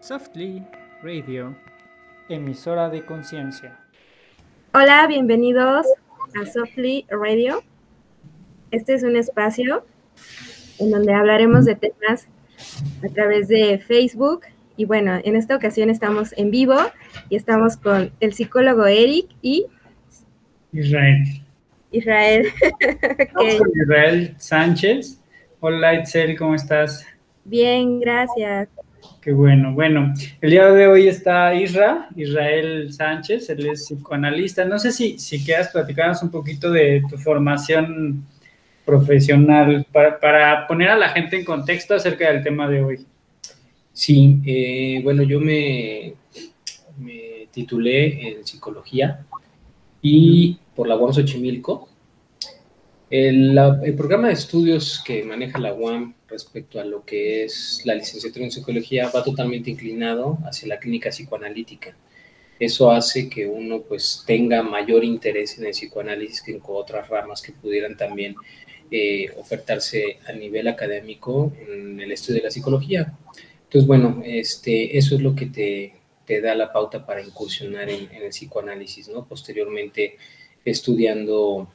Softly Radio, emisora de conciencia. Hola, bienvenidos a Softly Radio. Este es un espacio en donde hablaremos de temas a través de Facebook. Y bueno, en esta ocasión estamos en vivo y estamos con el psicólogo Eric y Israel. Israel. Soy Israel Sánchez. Hola Itzel, ¿cómo estás? Bien, gracias. Qué bueno. Bueno, el día de hoy está Isra, Israel Sánchez, él es psicoanalista. No sé si, si quieras platicarnos un poquito de tu formación profesional para, para poner a la gente en contexto acerca del tema de hoy. Sí, eh, bueno, yo me, me titulé en psicología y por la UAM Xochimilco. El, programa de estudios que maneja la UAM respecto a lo que es la licenciatura en psicología va totalmente inclinado hacia la clínica psicoanalítica. Eso hace que uno pues tenga mayor interés en el psicoanálisis que en otras ramas que pudieran también eh, ofertarse a nivel académico en el estudio de la psicología. Entonces, bueno, este, eso es lo que te, te da la pauta para incursionar en el psicoanálisis, ¿no? Posteriormente, estudiando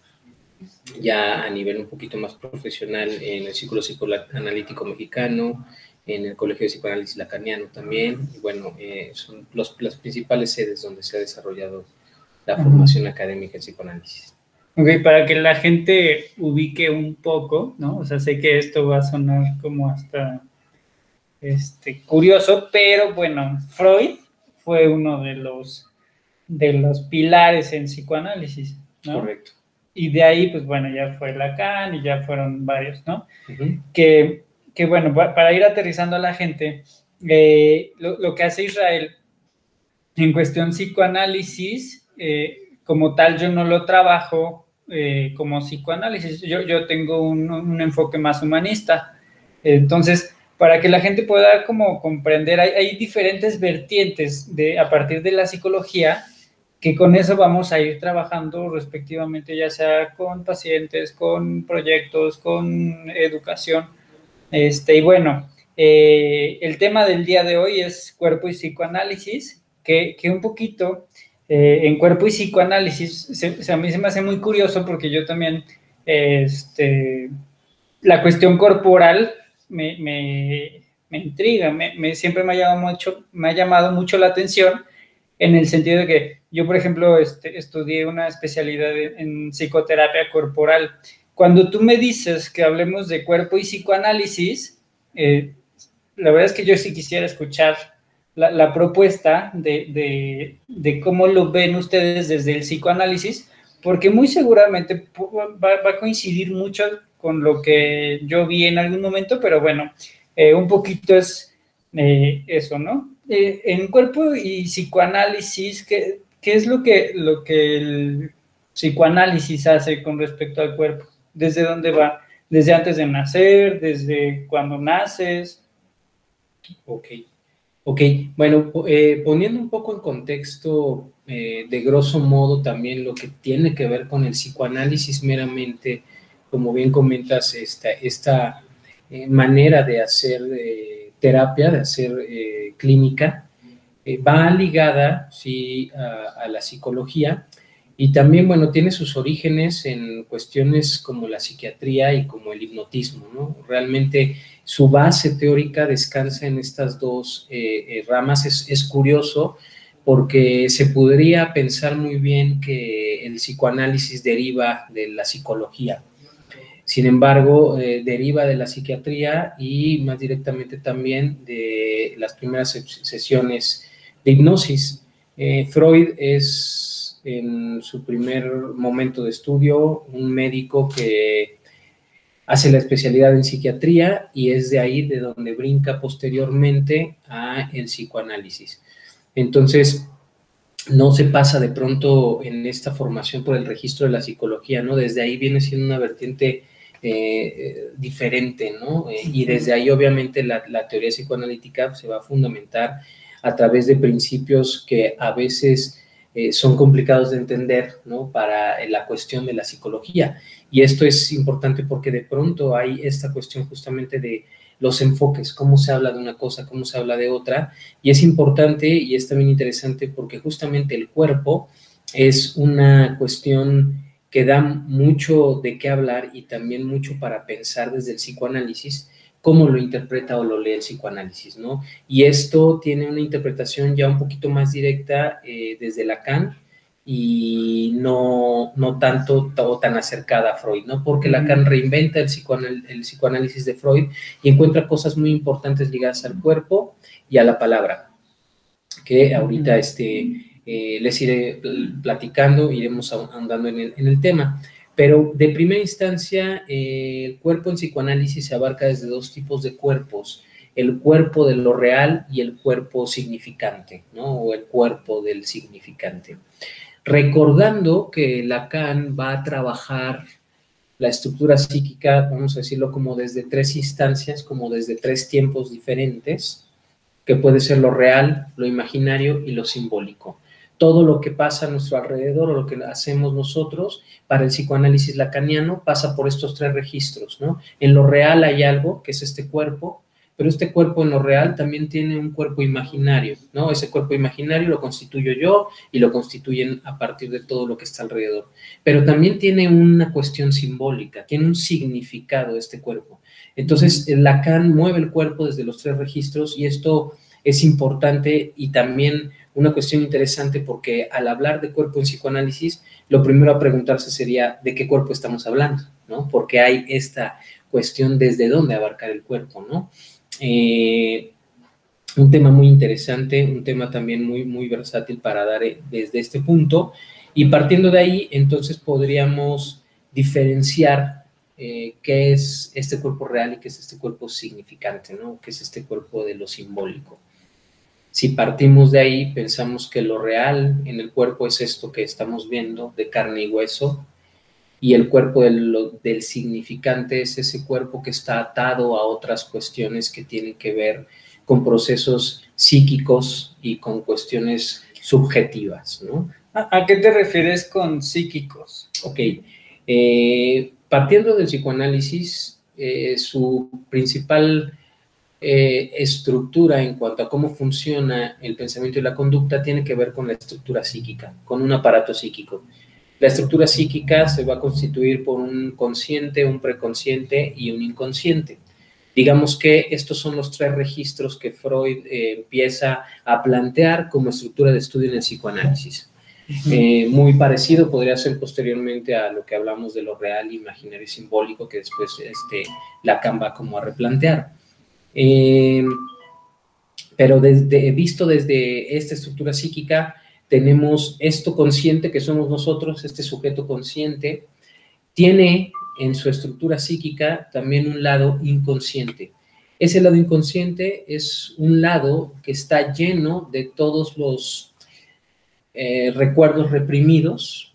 ya a nivel un poquito más profesional en el Círculo Psicoanalítico Mexicano, en el Colegio de Psicoanálisis Lacaniano también, y bueno, eh, son los, las principales sedes donde se ha desarrollado la formación académica en psicoanálisis. Ok, para que la gente ubique un poco, ¿no? O sea, sé que esto va a sonar como hasta este, curioso, pero bueno, Freud fue uno de los, de los pilares en psicoanálisis, ¿no? Correcto. Y de ahí, pues bueno, ya fue Lacan y ya fueron varios, ¿no? Que, que, bueno, pa- para ir aterrizando a la gente, eh, lo, lo que hace Israel en cuestión psicoanálisis, eh, como tal, yo no lo trabajo eh, como psicoanálisis, yo, yo tengo un, un enfoque más humanista. Entonces, para que la gente pueda como comprender, hay, hay diferentes vertientes de, a partir de la psicología que con eso vamos a ir trabajando respectivamente, ya sea con pacientes, con proyectos, con educación. Este, y bueno, eh, el tema del día de hoy es cuerpo y psicoanálisis, que, que un poquito eh, en cuerpo y psicoanálisis, a mí se me hace muy curioso porque yo también, este, la cuestión corporal me, me, me intriga, me, siempre ha, llamado mucho, me ha llamado mucho la atención en el sentido de que yo, por ejemplo, este, estudié una especialidad en, psicoterapia corporal. Cuando tú me dices que hablemos de cuerpo y psicoanálisis, eh, la verdad es que yo sí quisiera escuchar la, la propuesta de, de, de cómo lo ven ustedes desde el psicoanálisis, porque muy seguramente va, va a coincidir mucho con lo que yo vi en algún momento, pero bueno, eh, un poquito es eh, eso, ¿no? Eh, en cuerpo y psicoanálisis, ¿qué, qué es lo que, lo que el psicoanálisis hace con respecto al cuerpo? ¿Desde dónde va? ¿Desde antes de nacer? ¿Desde cuando naces? Ok, ok. Bueno, eh, poniendo un poco en contexto, eh, de grosso modo, también lo que tiene que ver con el psicoanálisis meramente, como bien comentas, esta, esta manera de hacer terapia, de hacer eh, clínica, eh, va ligada, sí, a, la psicología y también, bueno, tiene sus orígenes en cuestiones como la psiquiatría y como el hipnotismo, ¿no? Realmente su base teórica descansa en estas dos eh, ramas. Es, es curioso porque se podría pensar muy bien que el psicoanálisis deriva de la psicología. Sin embargo, eh, deriva de la psiquiatría y más directamente también de las primeras se- sesiones de hipnosis. Eh, Freud es en su primer momento de estudio un médico que hace la especialidad en psiquiatría y es de ahí de donde brinca posteriormente a el psicoanálisis. Entonces, no se pasa de pronto en esta formación por el registro de la psicología, ¿no? Desde ahí viene siendo una vertiente eh, diferente, ¿no? Eh, y desde ahí obviamente la, la teoría psicoanalítica se va a fundamentar a través de principios que a veces eh, son complicados de entender, ¿no? Para la cuestión de la psicología. Y esto es importante porque de pronto hay esta cuestión justamente de los enfoques, cómo se habla de una cosa, cómo se habla de otra. Y es importante y es también interesante porque justamente el cuerpo es una cuestión que da mucho de qué hablar y también mucho para pensar desde el psicoanálisis, cómo lo interpreta o lo lee el psicoanálisis, ¿no? Y esto tiene una interpretación ya un poquito más directa eh, desde Lacan y no, no tanto o tan acercada a Freud, ¿no? Porque Lacan reinventa el, el psicoanálisis de Freud y encuentra cosas muy importantes ligadas al cuerpo y a la palabra, que ahorita este, eh, les iré platicando, iremos andando en el, tema. Pero de primera instancia, eh, el cuerpo en psicoanálisis se abarca desde dos tipos de cuerpos, el cuerpo de lo real y el cuerpo significante, ¿no? O el cuerpo del significante. Recordando que Lacan va a trabajar la estructura psíquica, vamos a decirlo como desde tres instancias, como desde tres tiempos diferentes, que puede ser lo real, lo imaginario y lo simbólico todo lo que pasa a nuestro alrededor o lo que hacemos nosotros para el psicoanálisis lacaniano pasa por estos tres registros, ¿no? En lo real hay algo, que es este cuerpo, pero este cuerpo en lo real también tiene un cuerpo imaginario, ¿no? Ese cuerpo imaginario lo constituyo yo y lo constituyen a partir de todo lo que está alrededor. Pero también tiene una cuestión simbólica, tiene un significado este cuerpo. Entonces, Lacan mueve el cuerpo desde los tres registros y esto es importante y también una cuestión interesante porque al hablar de cuerpo en psicoanálisis, lo primero a preguntarse sería de qué cuerpo estamos hablando, ¿no? Porque hay esta cuestión desde dónde abarcar el cuerpo, ¿no? Eh, un tema muy interesante, un tema también muy, muy versátil para dar eh, desde este punto. Y partiendo de ahí, entonces podríamos diferenciar eh, qué es este cuerpo real y qué es este cuerpo significante, ¿no? ¿Qué es este cuerpo de lo simbólico? Si partimos de ahí, pensamos que lo real en el cuerpo es esto que estamos viendo de carne y hueso, y el cuerpo del, del, significante es ese cuerpo que está atado a otras cuestiones que tienen que ver con procesos psíquicos y con cuestiones subjetivas, ¿no? ¿A, qué te refieres con psíquicos? Ok. Eh, partiendo del psicoanálisis, eh, su principal eh, estructura en cuanto a cómo funciona el pensamiento y la conducta tiene que ver con la estructura psíquica, con un aparato psíquico. La estructura psíquica se va a constituir por un consciente, un preconsciente y un inconsciente. Digamos que estos son los tres registros que Freud eh, empieza a plantear como estructura de estudio en el psicoanálisis. Eh, muy parecido podría ser posteriormente a lo que hablamos de lo real, imaginario y simbólico, que después este, Lacan va como a replantear. Eh, pero visto desde esta estructura psíquica, tenemos esto consciente que somos nosotros, este sujeto consciente, tiene en su estructura psíquica también un lado inconsciente. Ese lado inconsciente es un lado que está lleno de todos los eh, recuerdos reprimidos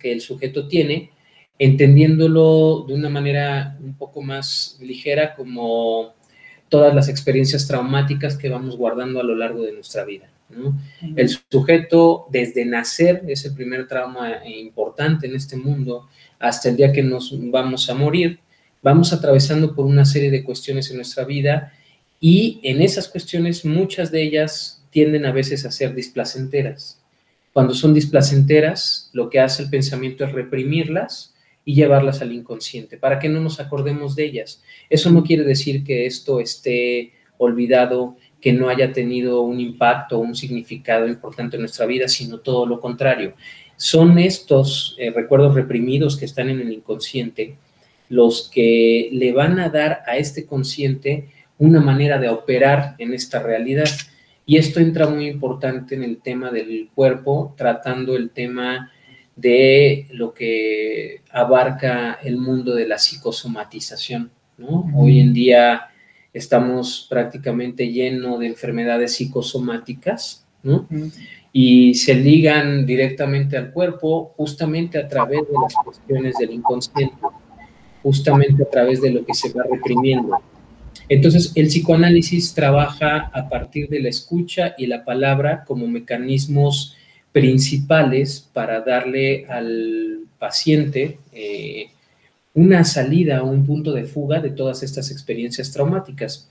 que el sujeto tiene, entendiéndolo de una manera un poco más ligera como todas las experiencias traumáticas que vamos guardando a lo largo de nuestra vida. El sujeto desde nacer es el primer trauma importante en este mundo hasta el día que nos vamos a morir. Vamos atravesando por una serie de cuestiones en nuestra vida y en esas cuestiones muchas de ellas tienden a veces a ser displacenteras. Cuando son displacenteras, lo que hace el pensamiento es reprimirlas y llevarlas al inconsciente para que no nos acordemos de ellas. Eso no quiere decir que esto esté olvidado, que no haya tenido un impacto un significado importante en nuestra vida, sino todo lo contrario. Son estos eh, recuerdos reprimidos que están en el inconsciente los que le van a dar a este consciente una manera de operar en esta realidad. Y esto entra muy importante en el tema del cuerpo, tratando el tema de lo que abarca el mundo de la psicosomatización. ¿no? Hoy en día estamos prácticamente llenos de enfermedades psicosomáticas ¿no? y se ligan directamente al cuerpo justamente a través de las cuestiones del inconsciente, justamente a través de lo que se va reprimiendo. Entonces, el psicoanálisis trabaja a partir de la escucha y la palabra como mecanismos principales para darle al paciente eh, una salida un punto de fuga de todas estas experiencias traumáticas.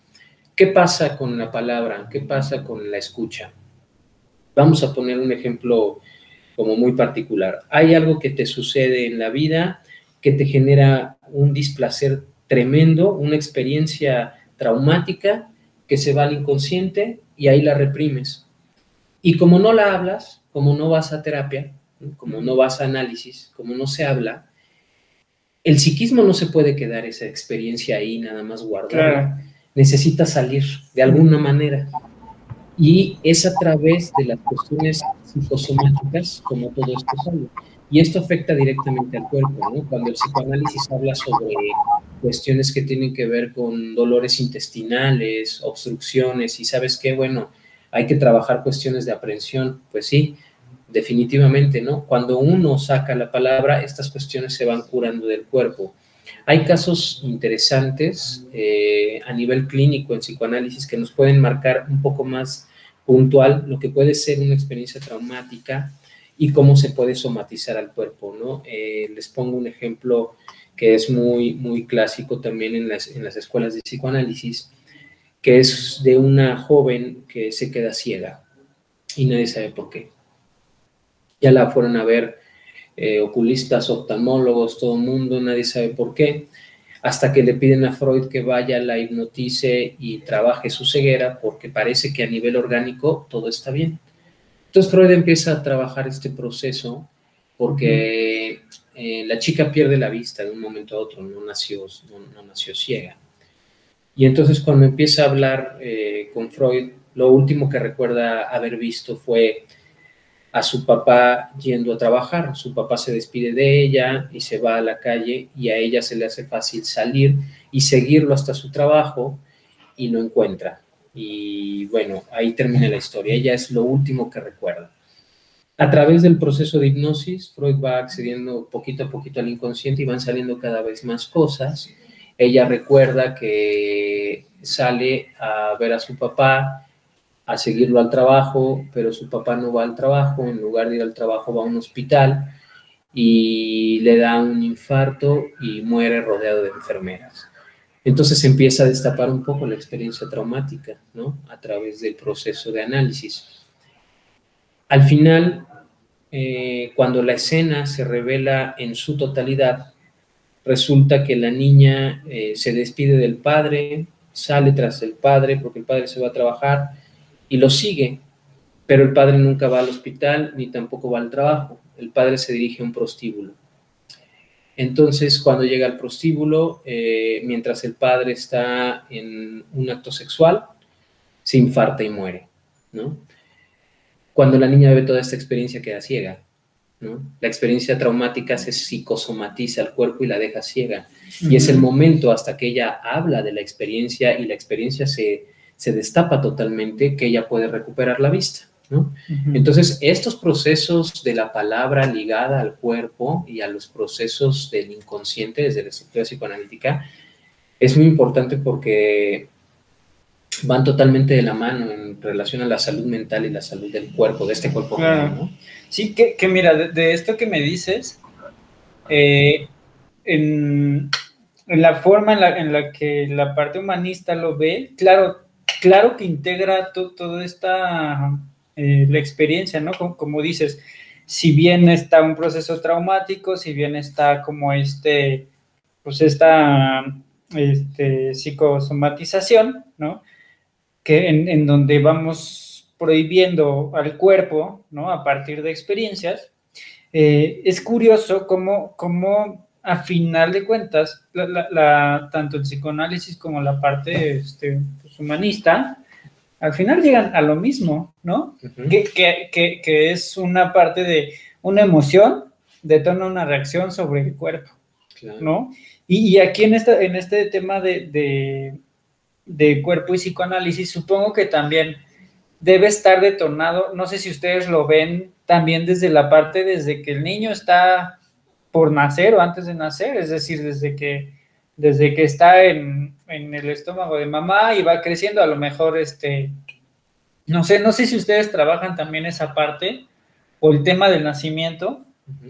¿Qué pasa con la palabra? ¿Qué pasa con la escucha? Vamos a poner un ejemplo como muy particular. Hay algo que te sucede en la vida que te genera un displacer tremendo, una experiencia traumática que se va al inconsciente y ahí la reprimes. Y como no la hablas, como no vas a terapia, como no vas a análisis, como no se habla, el psiquismo no se puede quedar esa experiencia ahí nada más guardada. Necesita salir de alguna manera. Y es a través de las cuestiones psicosomáticas como todo esto sale. Y esto afecta directamente al cuerpo, ¿no? Cuando el psicoanálisis habla sobre cuestiones que tienen que ver con dolores intestinales, obstrucciones, y sabes qué, bueno, hay que trabajar cuestiones de aprensión, pues sí, definitivamente, ¿no? Cuando uno saca la palabra, estas cuestiones se van curando del cuerpo. Hay casos interesantes eh, a nivel clínico en psicoanálisis que nos pueden marcar un poco más puntual lo que puede ser una experiencia traumática y cómo se puede somatizar al cuerpo, ¿no? Eh, les pongo un ejemplo que es muy, muy clásico también en las, en las escuelas de psicoanálisis, que es de una joven que se queda ciega y nadie sabe por qué. Ya la fueron a ver eh, oculistas, oftalmólogos, todo el mundo, nadie sabe por qué, hasta que le piden a Freud que vaya, la hipnotice y trabaje su ceguera, porque parece que a nivel orgánico todo está bien. Entonces Freud empieza a trabajar este proceso porque eh, la chica pierde la vista de un momento a otro, no nació, no, nació ciega. Y entonces cuando empieza a hablar eh, con Freud, lo último que recuerda haber visto fue a su papá yendo a trabajar. Su papá se despide de ella y se va a la calle y a ella se le hace fácil salir y seguirlo hasta su trabajo y lo encuentra. Y bueno, ahí termina la historia. Ella es lo último que recuerda. A través del proceso de hipnosis, Freud va accediendo poquito a poquito al inconsciente y van saliendo cada vez más cosas. Ella recuerda que sale a ver a su papá, a seguirlo al trabajo, pero su papá no va al trabajo, en lugar de ir al trabajo va a un hospital y le da un infarto y muere rodeado de enfermeras. Entonces empieza a destapar un poco la experiencia traumática, ¿no? A través del proceso de análisis. Al final, eh, cuando la escena se revela en su totalidad, resulta que la niña eh, se despide del padre, sale tras el padre porque el padre se va a trabajar y lo sigue, pero el padre nunca va al hospital ni tampoco va al trabajo. El padre se dirige a un prostíbulo entonces, cuando llega al prostíbulo, eh, mientras el padre está en un acto sexual, se infarta y muere, ¿no? Cuando la niña ve toda esta experiencia queda ciega, ¿no? La experiencia traumática se psicosomatiza al cuerpo y la deja ciega. Y es el momento hasta que ella habla de la experiencia y la experiencia se, se destapa totalmente que ella puede recuperar la vista. Entonces, estos procesos de la palabra ligada al cuerpo y a los procesos del inconsciente desde la estructura psicoanalítica es muy importante porque van totalmente de la mano en relación a la salud mental y la salud del cuerpo, de este cuerpo. Sí, que, mira, de, esto que me dices, eh, en, la forma en la, que la parte humanista lo ve, claro, claro que integra toda esta eh, la experiencia, ¿no? Como, dices, si bien está un proceso traumático, si bien está como este, pues esta este, psicosomatización, ¿no? Que en, donde vamos prohibiendo al cuerpo, ¿no? A partir de experiencias, eh, es curioso cómo, cómo, a final de cuentas, tanto el psicoanálisis como la parte este, humanista, al final llegan a lo mismo, ¿no? que, es una parte de una emoción detona una reacción sobre el cuerpo, ¿no? Y, aquí en, esta, en este tema de, de, cuerpo y psicoanálisis, supongo que también debe estar detonado, no sé si ustedes lo ven también desde la parte desde que el niño está por nacer o antes de nacer, es decir, desde que desde que está en, el estómago de mamá y va creciendo, a lo mejor, este, no sé, no sé si ustedes trabajan también esa parte o el tema del nacimiento,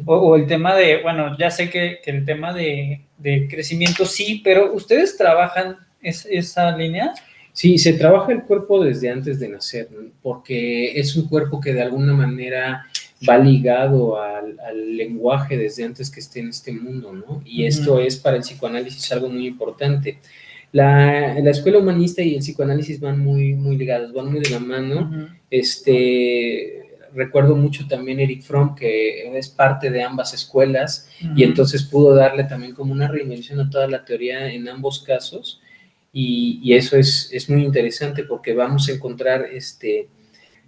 o, el tema de, bueno, ya sé que, el tema de, crecimiento sí, pero ¿ustedes trabajan esa línea? Sí, se trabaja el cuerpo desde antes de nacer, porque es un cuerpo que de alguna manera va ligado al, lenguaje desde antes que esté en este mundo, ¿no? Y esto es para el psicoanálisis algo muy importante. La, la, escuela humanista y el psicoanálisis van muy, muy ligados, van muy de la mano. Este, recuerdo mucho también Eric Fromm, que es parte de ambas escuelas, y entonces pudo darle también como una reinvención a toda la teoría en ambos casos. Y, y eso es, es, muy interesante porque vamos a encontrar este,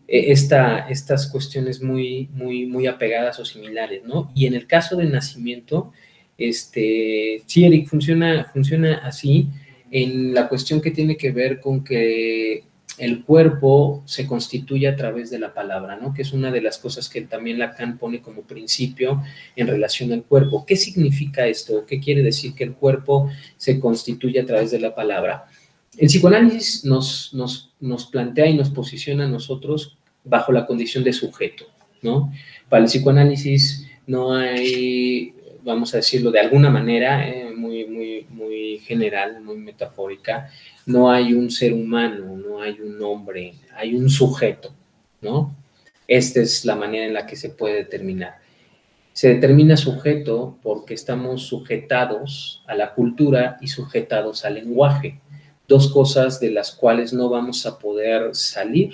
e, esta, estas cuestiones muy, muy, muy apegadas o similares, ¿no? Y en el caso del nacimiento, este, sí, Eric, funciona, funciona así en la cuestión que tiene que ver con que el cuerpo se constituye a través de la palabra, ¿no? Que es una de las cosas que también Lacan pone como principio en relación al cuerpo. ¿Qué significa esto? ¿Qué quiere decir que el cuerpo se constituye a través de la palabra? El psicoanálisis nos, nos, nos plantea y nos posiciona a nosotros bajo la condición de sujeto, ¿no? Para el psicoanálisis no hay, vamos a decirlo de alguna manera, eh, muy, muy, muy general, muy metafórica, no hay un ser humano, no hay un hombre, hay un sujeto, ¿no? Esta es la manera en la que se puede determinar. Se determina sujeto porque estamos sujetados a la cultura y sujetados al lenguaje, dos cosas de las cuales no vamos a poder salir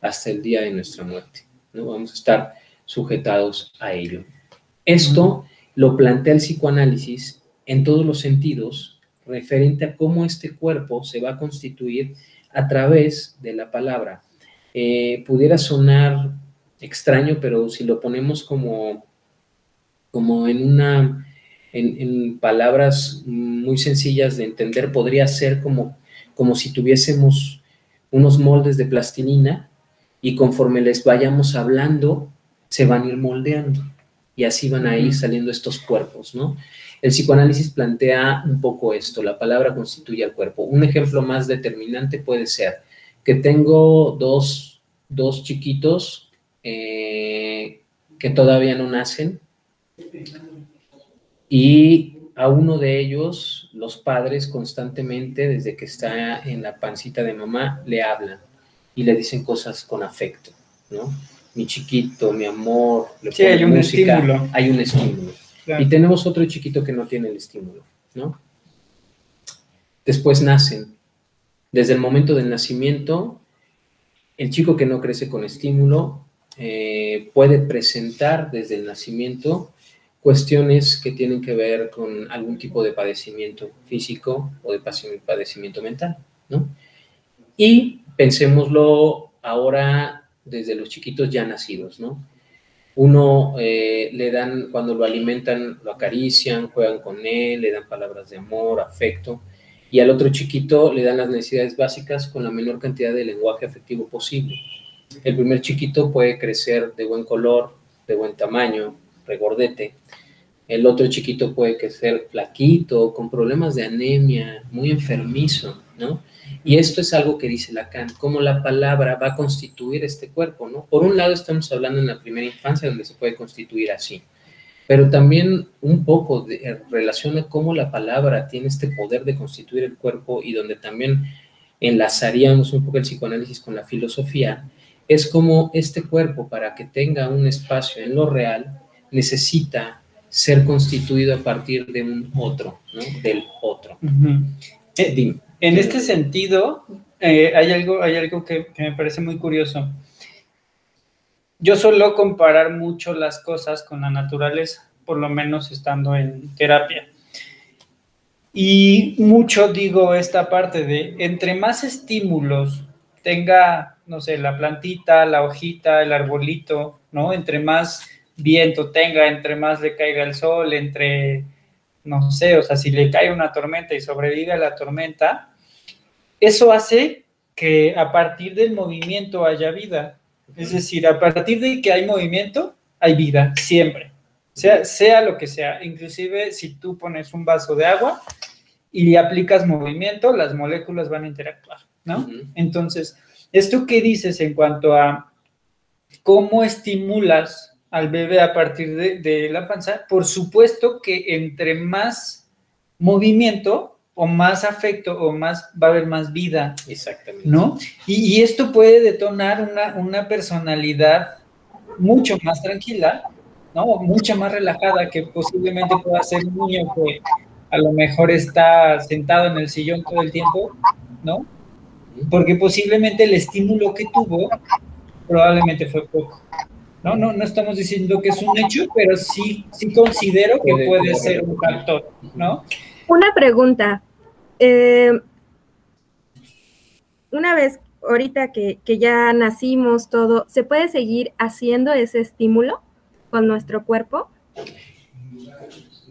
hasta el día de nuestra muerte, ¿no? Vamos a estar sujetados a ello. Esto lo plantea el psicoanálisis en todos los sentidos referente a cómo este cuerpo se va a constituir a través de la palabra. Eh, pudiera sonar extraño, pero si lo ponemos como, como en una en, palabras muy sencillas de entender, podría ser como, como si tuviésemos unos moldes de plastilina y conforme les vayamos hablando, se van a ir moldeando y así van a ir saliendo estos cuerpos, ¿no? El psicoanálisis plantea un poco esto, la palabra constituye al cuerpo. Un ejemplo más determinante puede ser que tengo dos, chiquitos eh, que todavía no nacen y a uno de ellos los padres constantemente, desde que está en la pancita de mamá, le hablan y le dicen cosas con afecto, ¿no? Mi chiquito, mi amor, le sí, hay un estímulo. Hay un estímulo. Y tenemos otro chiquito que no tiene el estímulo, ¿no? Después nacen. Desde el momento del nacimiento, el chico que no crece con estímulo eh, puede presentar desde el nacimiento cuestiones que tienen que ver con algún tipo de padecimiento físico o de padecimiento mental, ¿no? Y pensémoslo ahora desde los chiquitos ya nacidos, ¿no? Uno eh, le dan, cuando lo alimentan, lo acarician, juegan con él, le dan palabras de amor, afecto, y al otro chiquito le dan las necesidades básicas con la menor cantidad de lenguaje afectivo posible. El primer chiquito puede crecer de buen color, de buen tamaño, regordete. El otro chiquito puede crecer flaquito, con problemas de anemia, muy enfermizo, ¿no? Y esto es algo que dice Lacan, cómo la palabra va a constituir este cuerpo, ¿no? Por un lado estamos hablando en la primera infancia donde se puede constituir así, pero también un poco de, relaciona cómo la palabra tiene este poder de constituir el cuerpo y donde también enlazaríamos un poco el psicoanálisis con la filosofía, es como este cuerpo para que tenga un espacio en lo real necesita ser constituido a partir de un otro, ¿no? Del otro. En este sentido, eh, hay algo, hay algo que, me parece muy curioso. Yo suelo comparar mucho las cosas con la naturaleza, por lo menos estando en terapia. Y mucho digo esta parte de entre más estímulos tenga, no sé, la plantita, la hojita, el arbolito, ¿no? Entre más viento tenga, entre más le caiga el sol, entre no sé, o sea, si le cae una tormenta y sobrevive a la tormenta, eso hace que a partir del movimiento haya vida. Es decir, a partir de que hay movimiento, hay vida, siempre. Sea, sea lo que sea. Inclusive si tú pones un vaso de agua y le aplicas movimiento, las moléculas van a interactuar, ¿no? Entonces, ¿esto qué dices en cuanto a cómo estimulas al bebé a partir de, la panza, por supuesto que entre más movimiento o más afecto o más va a haber más vida. Exactamente. ¿No? Y, esto puede detonar una, una, personalidad mucho más tranquila, ¿no? Mucho más relajada que posiblemente pueda ser un niño que a lo mejor está sentado en el sillón todo el tiempo, ¿no? Porque posiblemente el estímulo que tuvo probablemente fue poco. No, no, no estamos diciendo que es un hecho, pero sí, sí considero que puede ser un factor, ¿no? Una pregunta. Eh, una vez, ahorita que, que ya nacimos todo, ¿se puede seguir haciendo ese estímulo con nuestro cuerpo?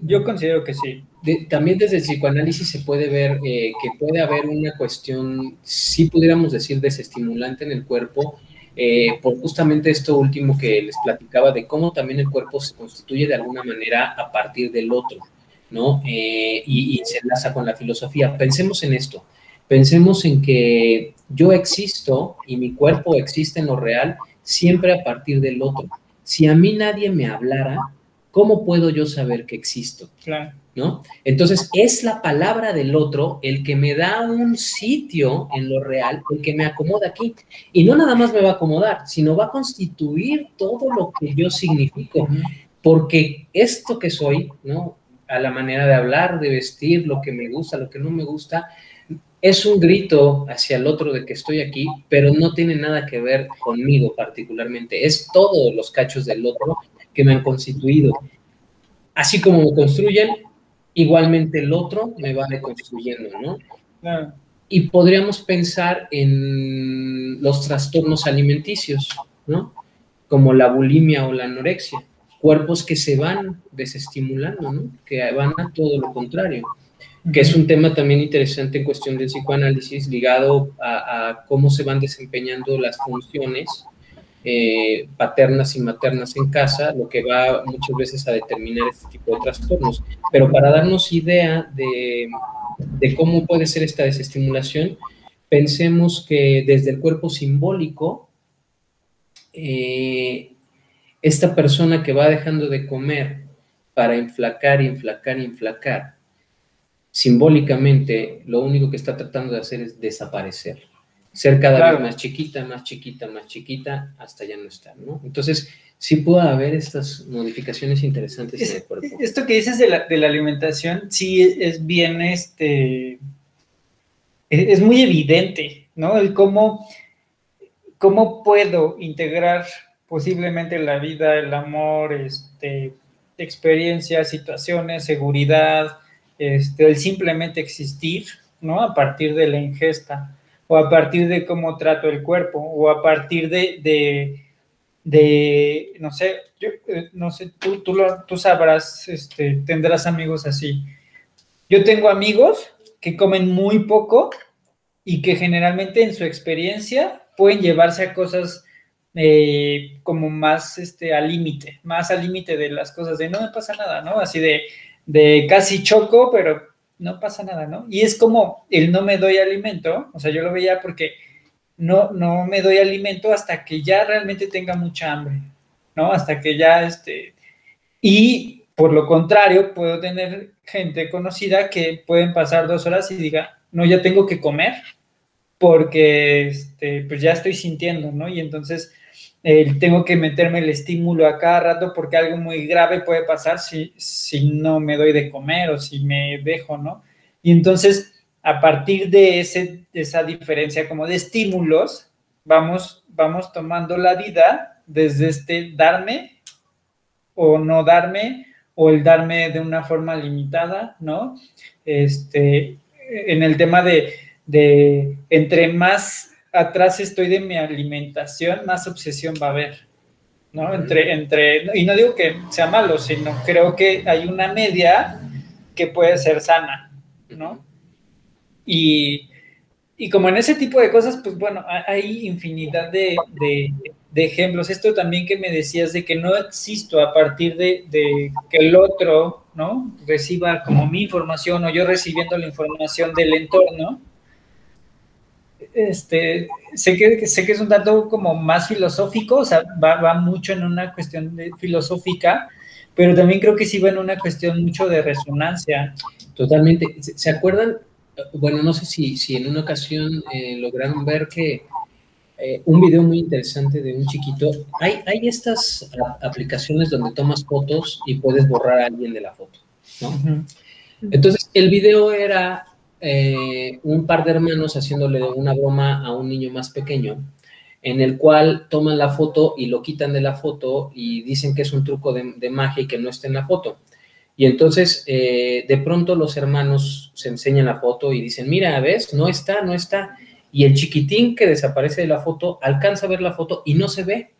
Yo considero que sí. también desde el psicoanálisis se puede ver eh, que puede haber una cuestión, si pudiéramos decir, desestimulante en el cuerpo, eh, por justamente esto último que les platicaba de cómo también el cuerpo se constituye de alguna manera a partir del otro, ¿no? Eh, y, se enlaza con la filosofía. Pensemos en esto, pensemos en que yo existo y mi cuerpo existe en lo real siempre a partir del otro. Si a mí nadie me hablara, ¿cómo puedo yo saber que existo? Claro. ¿No? Entonces, es la palabra del otro el que me da un sitio en lo real, el que me acomoda aquí. Y no nada más me va a acomodar, sino va a constituir todo lo que yo significo. Porque esto que soy, ¿no? A la manera de hablar, de vestir, lo que me gusta, lo que no me gusta, es un grito hacia el otro de que estoy aquí, pero no tiene nada que ver conmigo particularmente. Es todos los cachos del otro que me han constituido. Así como me construyen, igualmente el otro me va reconstruyendo, ¿no? Y podríamos pensar en los trastornos alimenticios, ¿no? Como la bulimia o la anorexia, cuerpos que se van desestimulando, ¿no? Que van a todo lo contrario, que es un tema también interesante en cuestión del psicoanálisis ligado a, a cómo se van desempeñando las funciones eh, paternas y maternas en casa, lo que va muchas veces a determinar este tipo de trastornos. Pero para darnos idea de, cómo puede ser esta desestimulación, pensemos que desde el cuerpo simbólico, eh, esta persona que va dejando de comer para inflacar, inflacar, inflacar, simbólicamente lo único que está tratando de hacer es desaparecer ser cada vez más chiquita, más chiquita, más chiquita, hasta ya no estar, ¿no? Entonces, sí puede haber estas modificaciones interesantes en el cuerpo. Esto que dices de la, de la alimentación, sí es bien, este, es, muy evidente, ¿no? El cómo, cómo puedo integrar posiblemente la vida, el amor, este, experiencias, situaciones, seguridad, este, el simplemente existir, ¿no? A partir de la ingesta o a partir de cómo trato el cuerpo, o a partir de, de, no sé, yo, eh, no sé, tú, tú, lo, tú sabrás, este, tendrás amigos así. Yo tengo amigos que comen muy poco y que generalmente en su experiencia pueden llevarse a cosas eh, como más este, al límite, más al límite de las cosas de no me pasa nada, ¿no? Así de, de casi choco, pero no pasa nada, ¿no? Y es como el no me doy alimento, o sea, yo lo veía porque no, no me doy alimento hasta que ya realmente tenga mucha hambre, ¿no? Hasta que ya, este, y por lo contrario, puedo tener gente conocida que pueden pasar dos horas y diga, no, ya tengo que comer porque, este, pues ya estoy sintiendo, ¿no? Y entonces tengo que meterme el estímulo a cada rato porque algo muy grave puede pasar si, si no me doy de comer o si me dejo, ¿no? Y entonces, a partir de, ese, esa diferencia como de estímulos, vamos, vamos tomando la vida desde este darme o no darme o el darme de una forma limitada, ¿no? Este, en el tema de, de entre más atrás estoy de mi alimentación, más obsesión va a haber, ¿no? Entre, entre, y no digo que sea malo, sino creo que hay una media que puede ser sana, ¿no? Y, como en ese tipo de cosas, pues bueno, hay infinidad de, ejemplos. Esto también que me decías de que no existo a partir de, de, que el otro, ¿no? Reciba como mi información o yo recibiendo la información del entorno este, sé que, sé que es un tanto como más filosófico, o sea, va, va mucho en una cuestión de, filosófica, pero también creo que sí va en una cuestión mucho de resonancia. Totalmente. ¿Se acuerdan? Bueno, no sé si, si en una ocasión eh, lograron ver que eh, un video muy interesante de un chiquito. Hay, hay estas aplicaciones donde tomas fotos y puedes borrar a alguien de la foto, ¿no? Entonces, el video era eh, un par de hermanos haciéndole una broma a un niño más pequeño, en el cual toman la foto y lo quitan de la foto y dicen que es un truco de, magia y que no está en la foto. Y entonces, eh, de pronto los hermanos se enseñan la foto y dicen, mira, ¿ves? No está, no está y el chiquitín que desaparece de la foto alcanza a ver la foto y no se ve.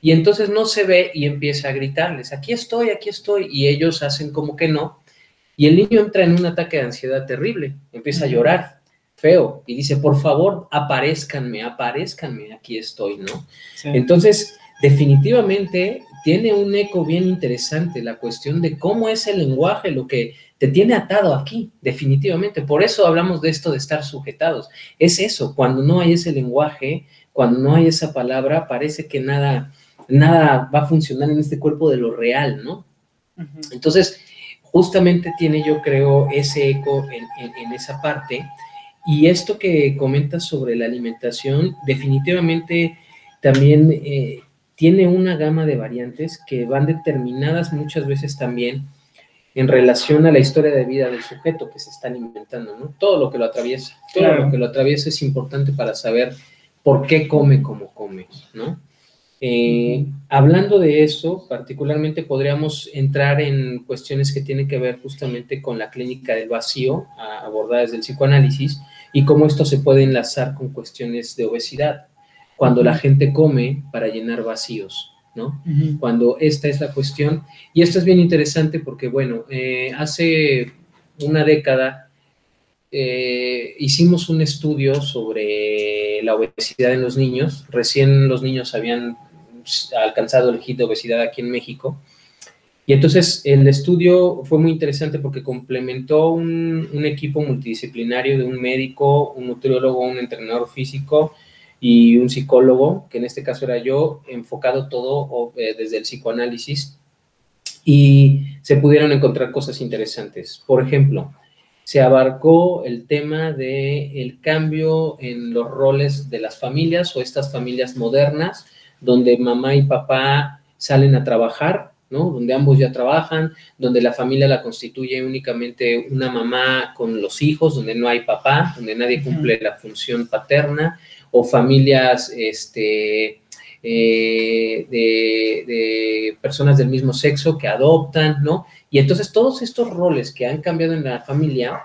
Y entonces no se ve y empieza a gritarles, aquí estoy, aquí estoy, y ellos hacen como que no. Y el niño entra en un ataque de ansiedad terrible, empieza a llorar feo y dice, por favor, aparezcanme, aparezcanme, aquí estoy, ¿no? Entonces, definitivamente tiene un eco bien interesante la cuestión de cómo es el lenguaje lo que te tiene atado aquí, definitivamente. Por eso hablamos de esto de estar sujetados. Es eso, cuando no hay ese lenguaje, cuando no hay esa palabra, parece que nada, nada va a funcionar en este cuerpo de lo real, ¿no? Entonces, justamente tiene, yo creo, ese eco en, esa parte. Y esto que comentas sobre la alimentación, definitivamente también eh, tiene una gama de variantes que van determinadas muchas veces también en relación a la historia de vida del sujeto que se está alimentando, ¿no? Todo lo que lo atraviesa, todo lo que lo atraviesa es importante para saber por qué come como come, ¿no? Eh, hablando de eso, particularmente podríamos entrar en cuestiones que tienen que ver justamente con la clínica del vacío, abordadas del psicoanálisis, y cómo esto se puede enlazar con cuestiones de obesidad, cuando la gente come para llenar vacíos, ¿no? Cuando esta es la cuestión. Y esto es bien interesante porque, bueno, eh, hace una década eh, hicimos un estudio sobre la obesidad en los niños. Recién los niños habían alcanzado el hit de obesidad aquí en México. Y entonces el estudio fue muy interesante porque complementó un, equipo multidisciplinario de un médico, un nutriólogo, un entrenador físico, y un psicólogo, que en este caso era yo, enfocado todo eh, desde el psicoanálisis y se pudieron encontrar cosas interesantes. Por ejemplo, se abarcó el tema del el cambio en los roles de las familias o estas familias modernas, donde mamá y papá salen a trabajar, ¿no? Donde ambos ya trabajan, donde la familia la constituye únicamente una mamá con los hijos, donde no hay papá, donde nadie cumple la función paterna, o familias este, eh, de, personas del mismo sexo que adoptan, ¿no? Y entonces todos estos roles que han cambiado en la familia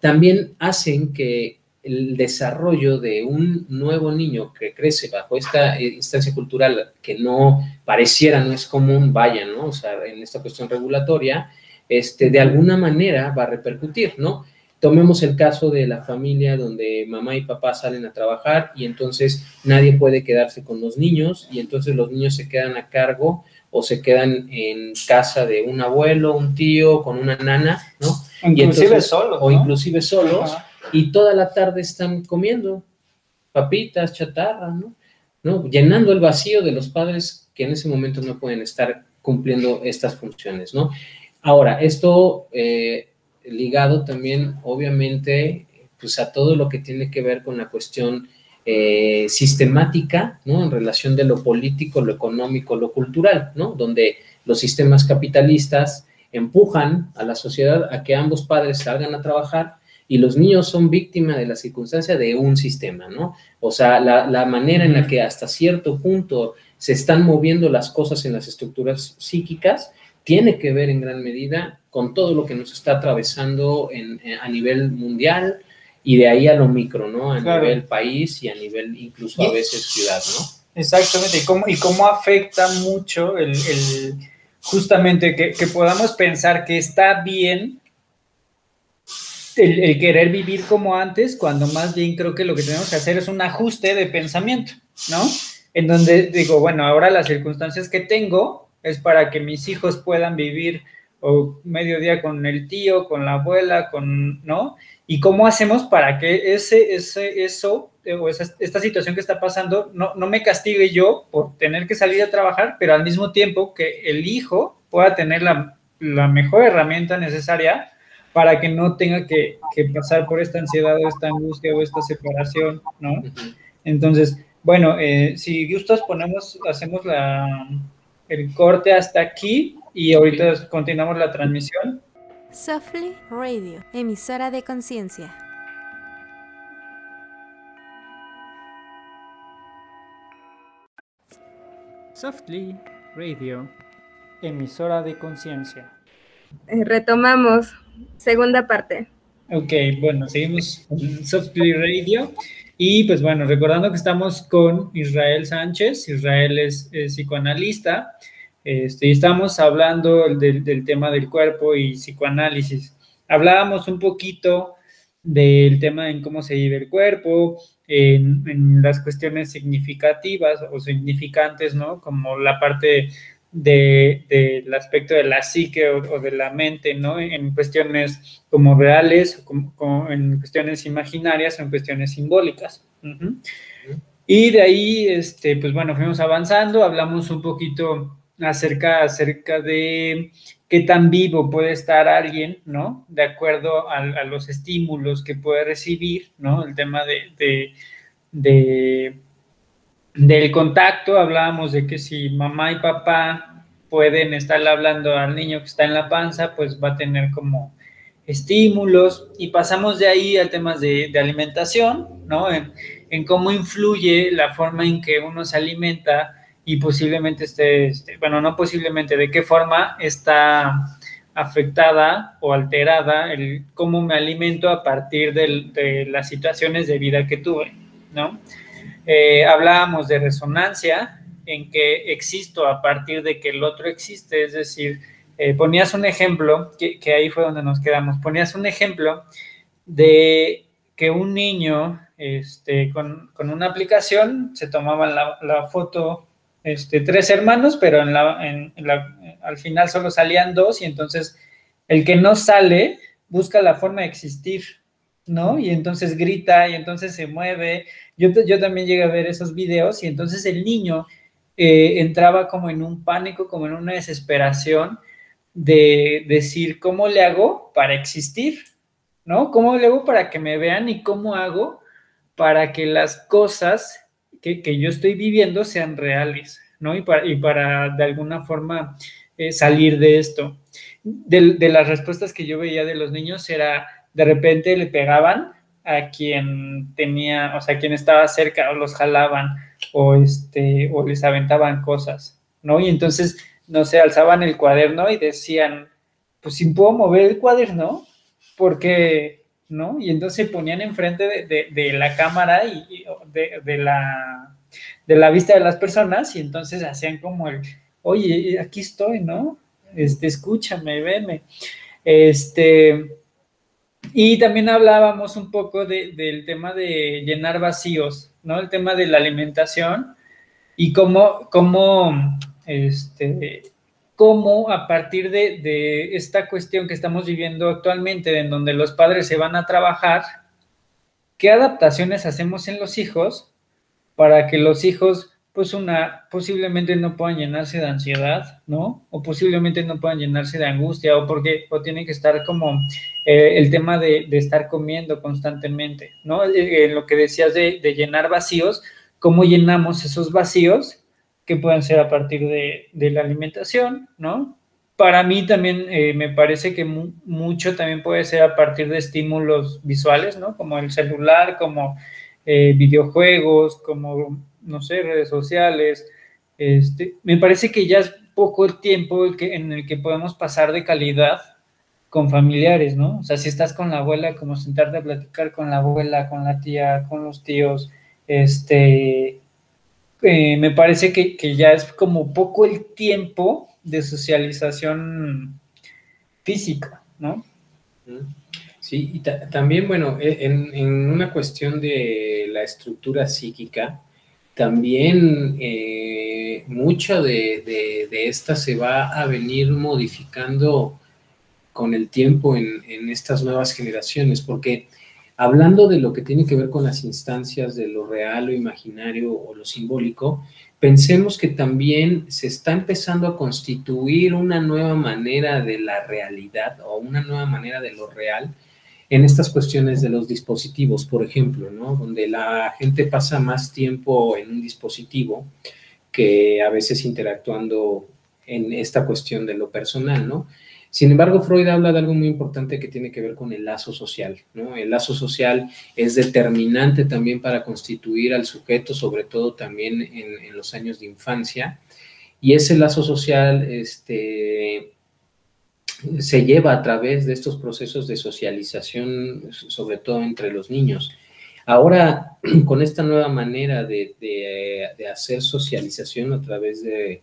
también hacen que el desarrollo de un nuevo niño que crece bajo esta instancia cultural que no pareciera, no es común, vaya, ¿no? O sea, en esta cuestión regulatoria, este, de alguna manera va a repercutir, ¿no? Tomemos el caso de la familia donde mamá y papá salen a trabajar y entonces nadie puede quedarse con los niños y entonces los niños se quedan a cargo o se quedan en casa de un abuelo, un tío, con una nana, ¿no? Inclusive solos. O inclusive solos y toda la tarde están comiendo papitas, chatarra, ¿no? Llenando el vacío de los padres que en ese momento no pueden estar cumpliendo estas funciones, ¿no? Ahora, esto eh, ligado también, obviamente, pues a todo lo que tiene que ver con la cuestión eh, sistemática, ¿no? En relación de lo político, lo económico, lo cultural, ¿no? Donde los sistemas capitalistas empujan a la sociedad a que ambos padres salgan a trabajar y los niños son víctimas de la circunstancia de un sistema, ¿no? O sea, la, la manera en la que hasta cierto punto se están moviendo las cosas en las estructuras psíquicas tiene que ver en gran medida con todo lo que nos está atravesando en, a nivel mundial y de ahí a lo micro, ¿no? A nivel país y a nivel incluso a veces ciudad, ¿no? Exactamente, y cómo, y cómo afecta mucho el, justamente que, que, podamos pensar que está bien el, querer vivir como antes, cuando más bien creo que lo que tenemos que hacer es un ajuste de pensamiento, ¿no? En donde digo, bueno, ahora las circunstancias que tengo es para que mis hijos puedan vivir o mediodía con el tío, con la abuela, con, ¿no? ¿Y cómo hacemos para que ese, ese, eso o esta situación que está pasando, no, no me castigue yo por tener que salir a trabajar, pero al mismo tiempo que el hijo pueda tener la, la mejor herramienta necesaria para que no tenga que, que, pasar por esta ansiedad o esta angustia o esta separación, ¿no? Entonces, bueno, eh, si gustas, ponemos, hacemos la, el corte hasta aquí y ahorita continuamos la transmisión. Softly Radio, emisora de conciencia. Softly Radio, emisora de conciencia. Eh, retomamos, segunda parte. Ok, bueno, seguimos en Softly Radio. Y pues bueno, recordando que estamos con Israel Sánchez, Israel es, psicoanalista, este, y estamos hablando del, del, tema del cuerpo y psicoanálisis. Hablábamos un poquito del tema en cómo se vive el cuerpo, en, las cuestiones significativas o significantes, ¿no? Como la parte del aspecto de la psique o, de la mente, ¿no? En cuestiones como reales, como, en cuestiones imaginarias o en cuestiones simbólicas. Y de ahí, este, pues bueno, fuimos avanzando, hablamos un poquito acerca, acerca de qué tan vivo puede estar alguien, ¿no? De acuerdo a, los estímulos que puede recibir, ¿no? El tema de, de, del contacto, hablábamos de que si mamá y papá pueden estar hablando al niño que está en la panza, pues va a tener como estímulos y pasamos de ahí al tema de, alimentación, ¿no? En, cómo influye la forma en que uno se alimenta y posiblemente esté, este, bueno, no posiblemente, de qué forma está afectada o alterada el cómo me alimento a partir de las situaciones de vida que tuve, ¿no? Eh, hablábamos de resonancia, en que existo a partir de que el otro existe, es decir, eh, ponías un ejemplo, que, ahí fue donde nos quedamos, ponías un ejemplo de que un niño este, con, una aplicación se tomaba la, la foto este, tres hermanos, pero en la, en, la, al final solo salían dos y entonces el que no sale busca la forma de existir, ¿no? Y entonces grita y entonces se mueve. Yo, yo también llegué a ver esos videos y entonces el niño eh, entraba como en un pánico, como en una desesperación de decir, ¿cómo le hago para existir? ¿No? ¿Cómo le hago para que me vean y cómo hago para que las cosas que, yo estoy viviendo sean reales, ¿no? Y para, y para de alguna forma eh, salir de esto. De, las respuestas que yo veía de los niños era, de repente le pegaban a quien tenía, o sea, quien estaba cerca, o los jalaban, o, este, o les aventaban cosas, ¿no? Y entonces, no sé, alzaban el cuaderno y decían, pues si puedo mover el cuaderno, porque ¿no? Y entonces se ponían enfrente de, la cámara y de, la, de la vista de las personas y entonces hacían como el, oye, aquí estoy, ¿no? Este, escúchame, veme. Este, y también hablábamos un poco del tema de llenar vacíos, ¿no? El tema de la alimentación y cómo, cómo este, cómo a partir de, esta cuestión que estamos viviendo actualmente, en donde los padres se van a trabajar, qué adaptaciones hacemos en los hijos para que los hijos, pues una, posiblemente no puedan llenarse de ansiedad, ¿no? O posiblemente no puedan llenarse de angustia, o porque, o tienen que estar como eh, el tema de, estar comiendo constantemente, ¿no? Eh, lo que decías de, de llenar vacíos, ¿cómo llenamos esos vacíos? que pueden ser a partir de, la alimentación, ¿no? Para mí también eh, me parece que mucho también puede ser a partir de estímulos visuales, ¿no? Como el celular, como eh, videojuegos, como, no sé, redes sociales. Este, me parece que ya es poco el tiempo que, en el que podemos pasar de calidad con familiares, ¿no? O sea, si estás con la abuela, como sentarte a platicar con la abuela, con la tía, con los tíos, este, eh, me parece que, ya es como poco el tiempo de socialización física, ¿no? Sí, y también, bueno, e, en, una cuestión de la estructura psíquica, también eh, mucho de, esta se va a venir modificando con el tiempo en, en estas nuevas generaciones, porque Hablando de lo que tiene que ver con las instancias de lo real o imaginario o lo simbólico, pensemos que también se está empezando a constituir una nueva manera de la realidad o una nueva manera de lo real en estas cuestiones de los dispositivos, por ejemplo, ¿no? Donde la gente pasa más tiempo en un dispositivo que a veces interactuando en esta cuestión de lo personal, ¿no? Sin embargo, Freud habla de algo muy importante que tiene que ver con el lazo social, ¿no? El lazo social es determinante también para constituir al sujeto, sobre todo también en, los años de infancia, y ese lazo social este, se lleva a través de estos procesos de socialización, sobre todo entre los niños. Ahora, con esta nueva manera de hacer socialización a través de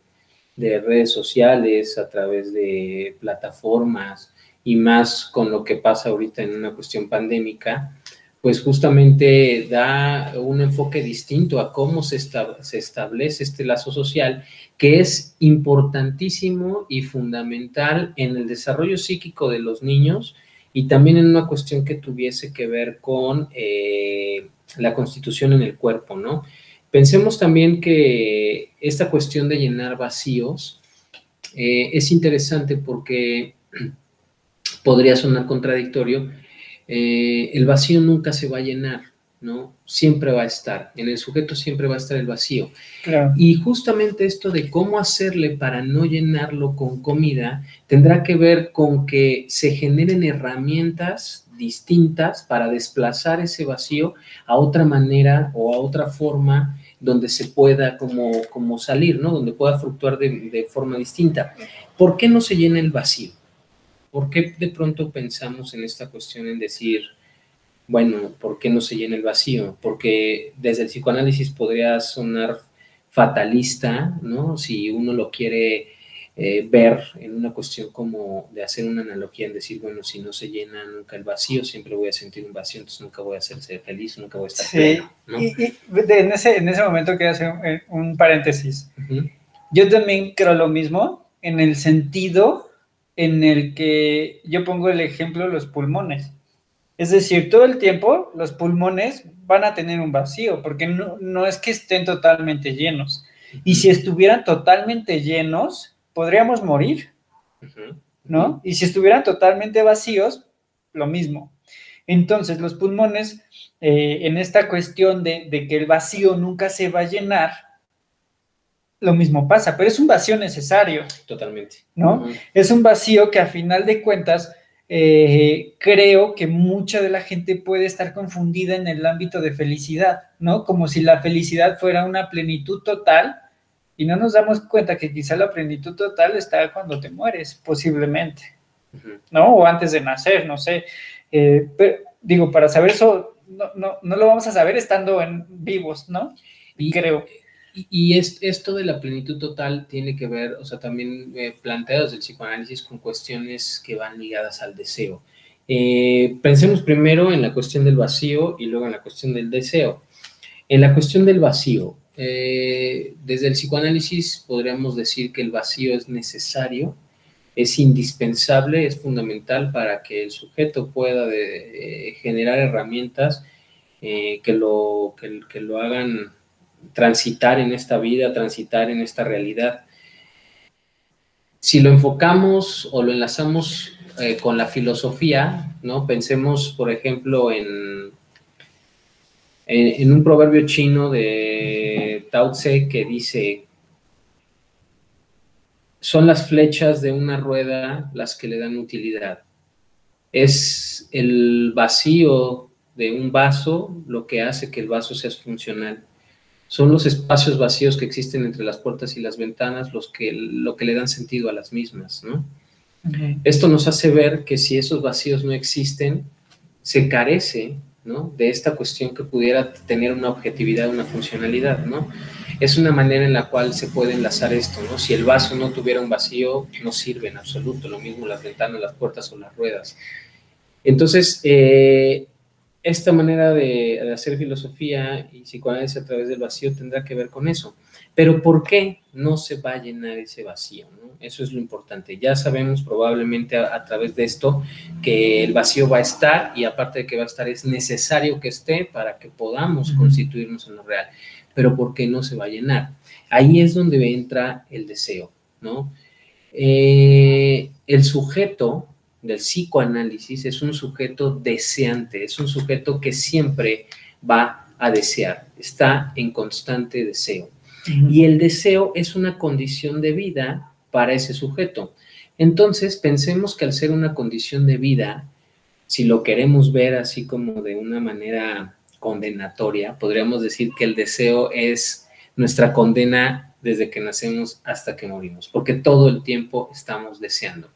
de redes sociales, a través de plataformas y más con lo que pasa ahorita en una cuestión pandémica, pues justamente da un enfoque distinto a cómo se establece este lazo social, que es importantísimo y fundamental en el desarrollo psíquico de los niños y también en una cuestión que tuviese que ver con eh, la constitución en el cuerpo, ¿no? Pensemos también que esta cuestión de llenar vacíos eh, es interesante porque podría sonar contradictorio. Eh, el vacío nunca se va a llenar, ¿no? Siempre va a estar. En el sujeto siempre va a estar el vacío. Y justamente esto de cómo hacerle para no llenarlo con comida tendrá que ver con que se generen herramientas distintas para desplazar ese vacío a otra manera o a otra forma donde se pueda como, como salir, ¿no? Donde pueda fluctuar de, forma distinta. ¿Por qué no se llena el vacío? ¿Por qué de pronto pensamos en esta cuestión en decir, bueno, ¿por qué no se llena el vacío? Porque desde el psicoanálisis podría sonar fatalista, ¿no? Si uno lo quiere eh, ver en una cuestión como de hacer una analogía en decir, bueno, si no se llena nunca el vacío, siempre voy a sentir un vacío, entonces nunca voy a ser feliz, nunca voy a estar sí. Y, en, ese, en ese momento quiero hacer un, paréntesis. Yo también creo lo mismo en el sentido en el que yo pongo el ejemplo los pulmones. Es decir, todo el tiempo los pulmones van a tener un vacío, porque no, no es que estén totalmente llenos. Y si estuvieran totalmente llenos, podríamos morir, ¿no? Y si estuvieran totalmente vacíos, lo mismo. Entonces, los pulmones, eh, en esta cuestión de, que el vacío nunca se va a llenar, lo mismo pasa, pero es un vacío necesario. Totalmente. ¿No? Es un vacío que a final de cuentas, eh, creo que mucha de la gente puede estar confundida en el ámbito de felicidad, ¿no? Como si la felicidad fuera una plenitud total y no nos damos cuenta que quizá la plenitud total está cuando te mueres, posiblemente, ¿no? O antes de nacer, no sé. Eh, pero, digo, para saber eso, no, no, no, lo vamos a saber estando en vivos, ¿no? Y creo. Y, es, esto de la plenitud total tiene que ver, o sea, también eh, planteados del psicoanálisis con cuestiones que van ligadas al deseo. Eh, pensemos primero en la cuestión del vacío y luego en la cuestión del deseo. En la cuestión del vacío, eh, desde el psicoanálisis podríamos decir que el vacío es necesario, es indispensable, es fundamental para que el sujeto pueda eh, generar herramientas que, lo, que, lo hagan transitar en esta vida, transitar en esta realidad. Si lo enfocamos o lo enlazamos con la filosofía, ¿no? Pensemos, por ejemplo, en, en un proverbio chino de Tao Tse que dice, son las flechas de una rueda las que le dan utilidad. Es el vacío de un vaso lo que hace que el vaso sea funcional. Son los espacios vacíos que existen entre las puertas y las ventanas los que, lo que le dan sentido a las mismas, ¿no? Esto nos hace ver que si esos vacíos no existen, se carece de esta cuestión que pudiera tener una objetividad, una funcionalidad, ¿no? Es una manera en la cual se puede enlazar esto, ¿no? Si el vaso no tuviera un vacío, no sirve en absoluto, lo mismo las ventanas, las puertas o las ruedas. Entonces, eh, esta manera de, de, hacer filosofía y psicoanálisis a través del vacío tendrá que ver con eso. Pero ¿por qué no se va a llenar ese vacío? ¿no? Eso es lo importante. Ya sabemos probablemente a, a, través de esto que el vacío va a estar y aparte de que va a estar es necesario que esté para que podamos uh -huh. constituirnos en lo real. Pero ¿por qué no se va a llenar? Ahí es donde entra el deseo, ¿no? Eh, el sujeto del psicoanálisis es un sujeto deseante, es un sujeto que siempre va a desear, está en constante deseo. Y el deseo es una condición de vida para ese sujeto. Entonces, pensemos que al ser una condición de vida, si lo queremos ver así como de una manera condenatoria, podríamos decir que el deseo es nuestra condena desde que nacemos hasta que morimos, porque todo el tiempo estamos deseando.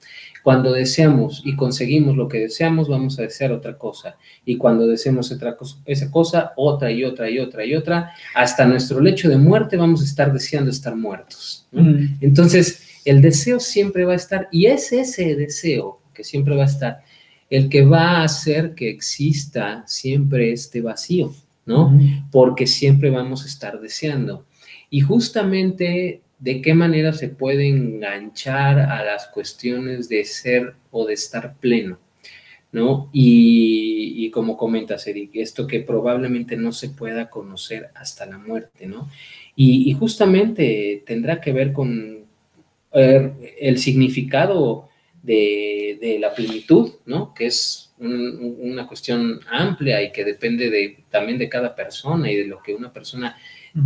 Cuando deseamos y conseguimos lo que deseamos, vamos a desear otra cosa. Y cuando deseamos otra cosa, esa cosa, otra y otra y otra y otra, hasta nuestro lecho de muerte vamos a estar deseando estar muertos. ¿no? Mm. Entonces, el deseo siempre va a estar, y es ese deseo que siempre va a estar, el que va a hacer que exista siempre este vacío, ¿no? Mm. Porque siempre vamos a estar deseando. Y justamente de qué manera se puede enganchar a las cuestiones de ser o de estar pleno, ¿no? Y, y, como comentas, Eric, esto que probablemente no se pueda conocer hasta la muerte, ¿no? Y, justamente tendrá que ver con el significado de, de, la plenitud, ¿no? Que es un, una cuestión amplia y que depende de, también de cada persona y de lo que una persona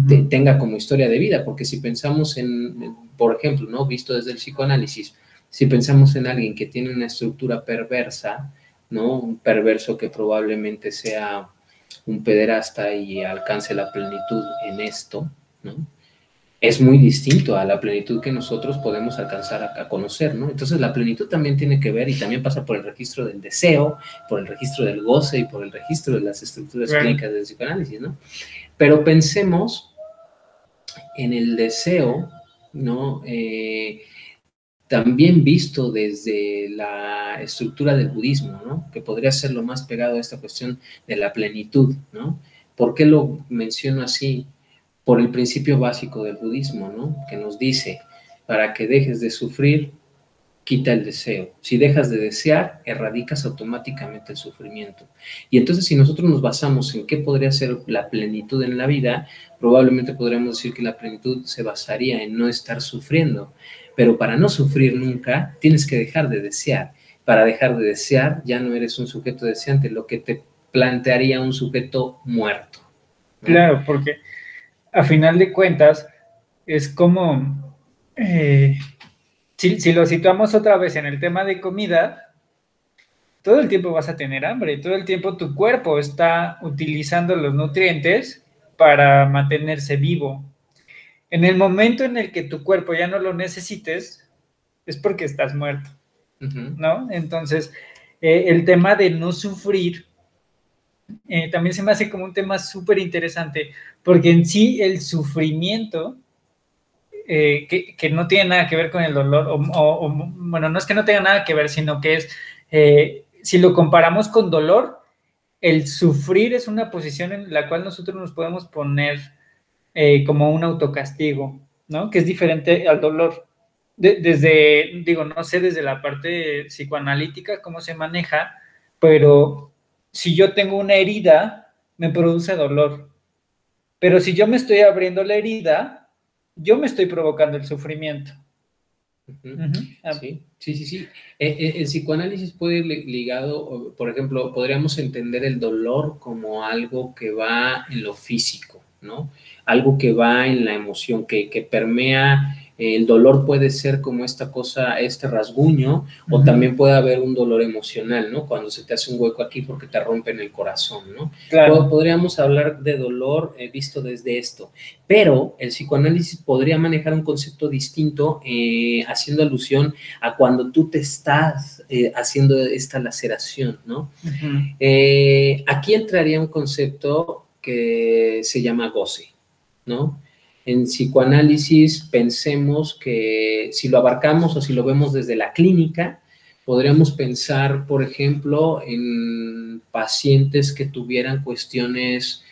te, tenga como historia de vida, porque si pensamos en, por ejemplo, ¿no? Visto desde el psicoanálisis, si pensamos en alguien que tiene una estructura perversa, ¿no? Un perverso que probablemente sea un pederasta y alcance la plenitud en esto, ¿no? Es muy distinto a la plenitud que nosotros podemos alcanzar a, a, conocer, ¿no? Entonces la plenitud también tiene que ver y también pasa por el registro del deseo, por el registro del goce y por el registro de las estructuras right. clínicas del psicoanálisis, ¿no? Pero pensemos en el deseo, ¿no? Eh, también visto desde la estructura del budismo, ¿no? Que podría ser lo más pegado a esta cuestión de la plenitud, ¿no? ¿Por qué lo menciono así? Por el principio básico del budismo, ¿no? Que nos dice, para que dejes de sufrir, quita el deseo. Si dejas de desear, erradicas automáticamente el sufrimiento. Y entonces si nosotros nos basamos en qué podría ser la plenitud en la vida, probablemente podríamos decir que la plenitud se basaría en no estar sufriendo. Pero para no sufrir nunca, tienes que dejar de desear. Para dejar de desear, ya no eres un sujeto deseante, lo que te plantearía un sujeto muerto. Claro, porque a final de cuentas es como... Eh si, si, lo situamos otra vez en el tema de comida, todo el tiempo vas a tener hambre, todo el tiempo tu cuerpo está utilizando los nutrientes para mantenerse vivo. En el momento en el que tu cuerpo ya no lo necesites, es porque estás muerto, uh -huh. ¿no? Entonces, eh, el tema de no sufrir eh, también se me hace como un tema súper interesante, porque en sí el sufrimiento eh, que, no tiene nada que ver con el dolor, o, o, bueno, no es que no tenga nada que ver, sino que es, eh, si lo comparamos con dolor, el sufrir es una posición en la cual nosotros nos podemos poner eh, como un autocastigo, ¿no? Que es diferente al dolor. De, desde, digo, no sé desde la parte psicoanalítica cómo se maneja, pero si yo tengo una herida, me produce dolor. Pero si yo me estoy abriendo la herida, yo me estoy provocando el sufrimiento. Uh -huh. sí, sí, sí, sí. Eh, eh, el psicoanálisis puede ir ligado, por ejemplo, podríamos entender el dolor como algo que va en lo físico, ¿no? Algo que va en la emoción, que, que permea el dolor puede ser como esta cosa, este rasguño, uh -huh. o también puede haber un dolor emocional, ¿no? Cuando se te hace un hueco aquí porque te rompen el corazón, ¿no? Claro. Podríamos hablar de dolor eh, visto desde esto, pero el psicoanálisis podría manejar un concepto distinto eh, haciendo alusión a cuando tú te estás eh, haciendo esta laceración, ¿no? Uh -huh. aquí entraría un concepto que se llama goce, ¿no? En psicoanálisis pensemos que si lo abarcamos o si lo vemos desde la clínica, Podríamos pensar, por ejemplo, en pacientes que tuvieran cuestiones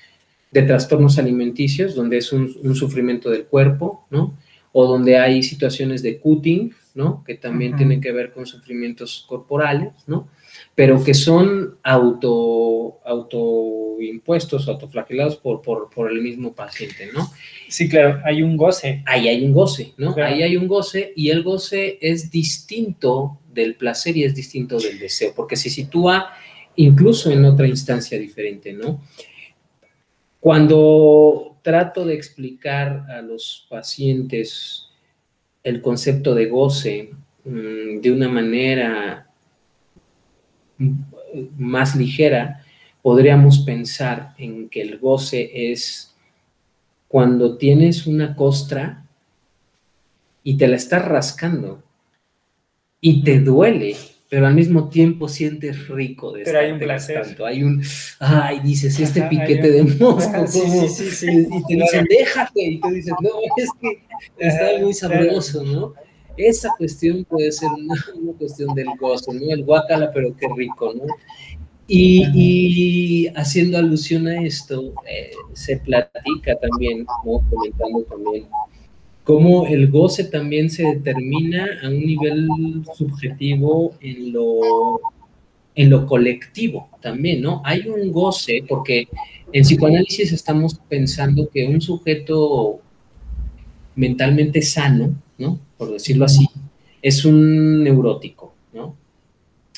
de trastornos alimenticios, donde es un, sufrimiento del cuerpo, ¿no? O donde hay situaciones de cutting, ¿no? Que también tienen que ver con sufrimientos corporales, ¿no? Pero que son auto, autoimpuestos, autoflagelados por, por, el mismo paciente, ¿no? Sí, claro, hay un goce. Ahí hay un goce, ¿no? Ahí hay un goce y el goce es distinto del placer y es distinto del deseo, porque se sitúa incluso en otra instancia diferente, ¿no? Cuando trato de explicar a los pacientes el concepto de goce mm, de una manera más ligera, podríamos pensar en que el goce es cuando tienes una costra y te la estás rascando y te duele, pero al mismo tiempo sientes rico de Pero hay un placer. Tanto. Hay un, ay, dices, este piquete de mosco, sí, sí, sí, y te dicen, déjate, y tú dices, no, es que está muy sabroso, ¿no? Esa cuestión puede ser una, cuestión del gozo, ¿no? El guacala, pero qué rico, ¿no? Y, haciendo alusión a esto, eh, se platica también, como comentando también cómo el goce también se determina a un nivel subjetivo en lo, en lo colectivo también, ¿no? Hay un goce, porque en psicoanálisis estamos pensando que un sujeto mentalmente sano, ¿no? Por decirlo así, es un neurótico, ¿no?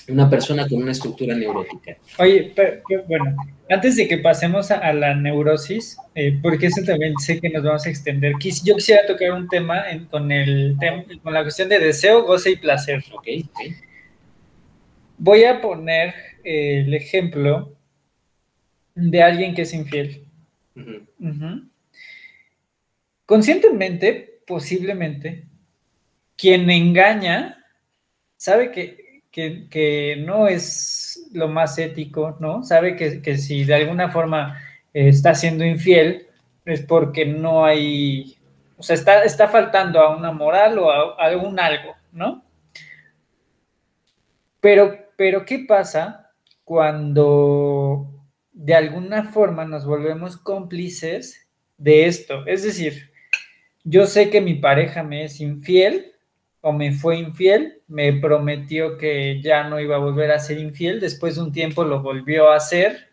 Una persona con una estructura neurótica. Oye, pero, bueno, antes de que pasemos a, la neurosis, eh, porque eso también sé que nos vamos a extender, yo quisiera tocar un tema con, el con la cuestión de deseo, goce y placer. Okay, Voy a poner eh, el ejemplo de alguien que es infiel. Conscientemente, posiblemente, quien engaña sabe que que, no es lo más ético, ¿no? Sabe que, si de alguna forma eh, está siendo infiel es porque no hay, o sea, está, está faltando a una moral o a, algún algo, ¿no? Pero, pero, ¿qué pasa cuando de alguna forma nos volvemos cómplices de esto? Es decir, yo sé que mi pareja me es infiel, o me fue infiel, me prometió que ya no iba a volver a ser infiel, después de un tiempo lo volvió a hacer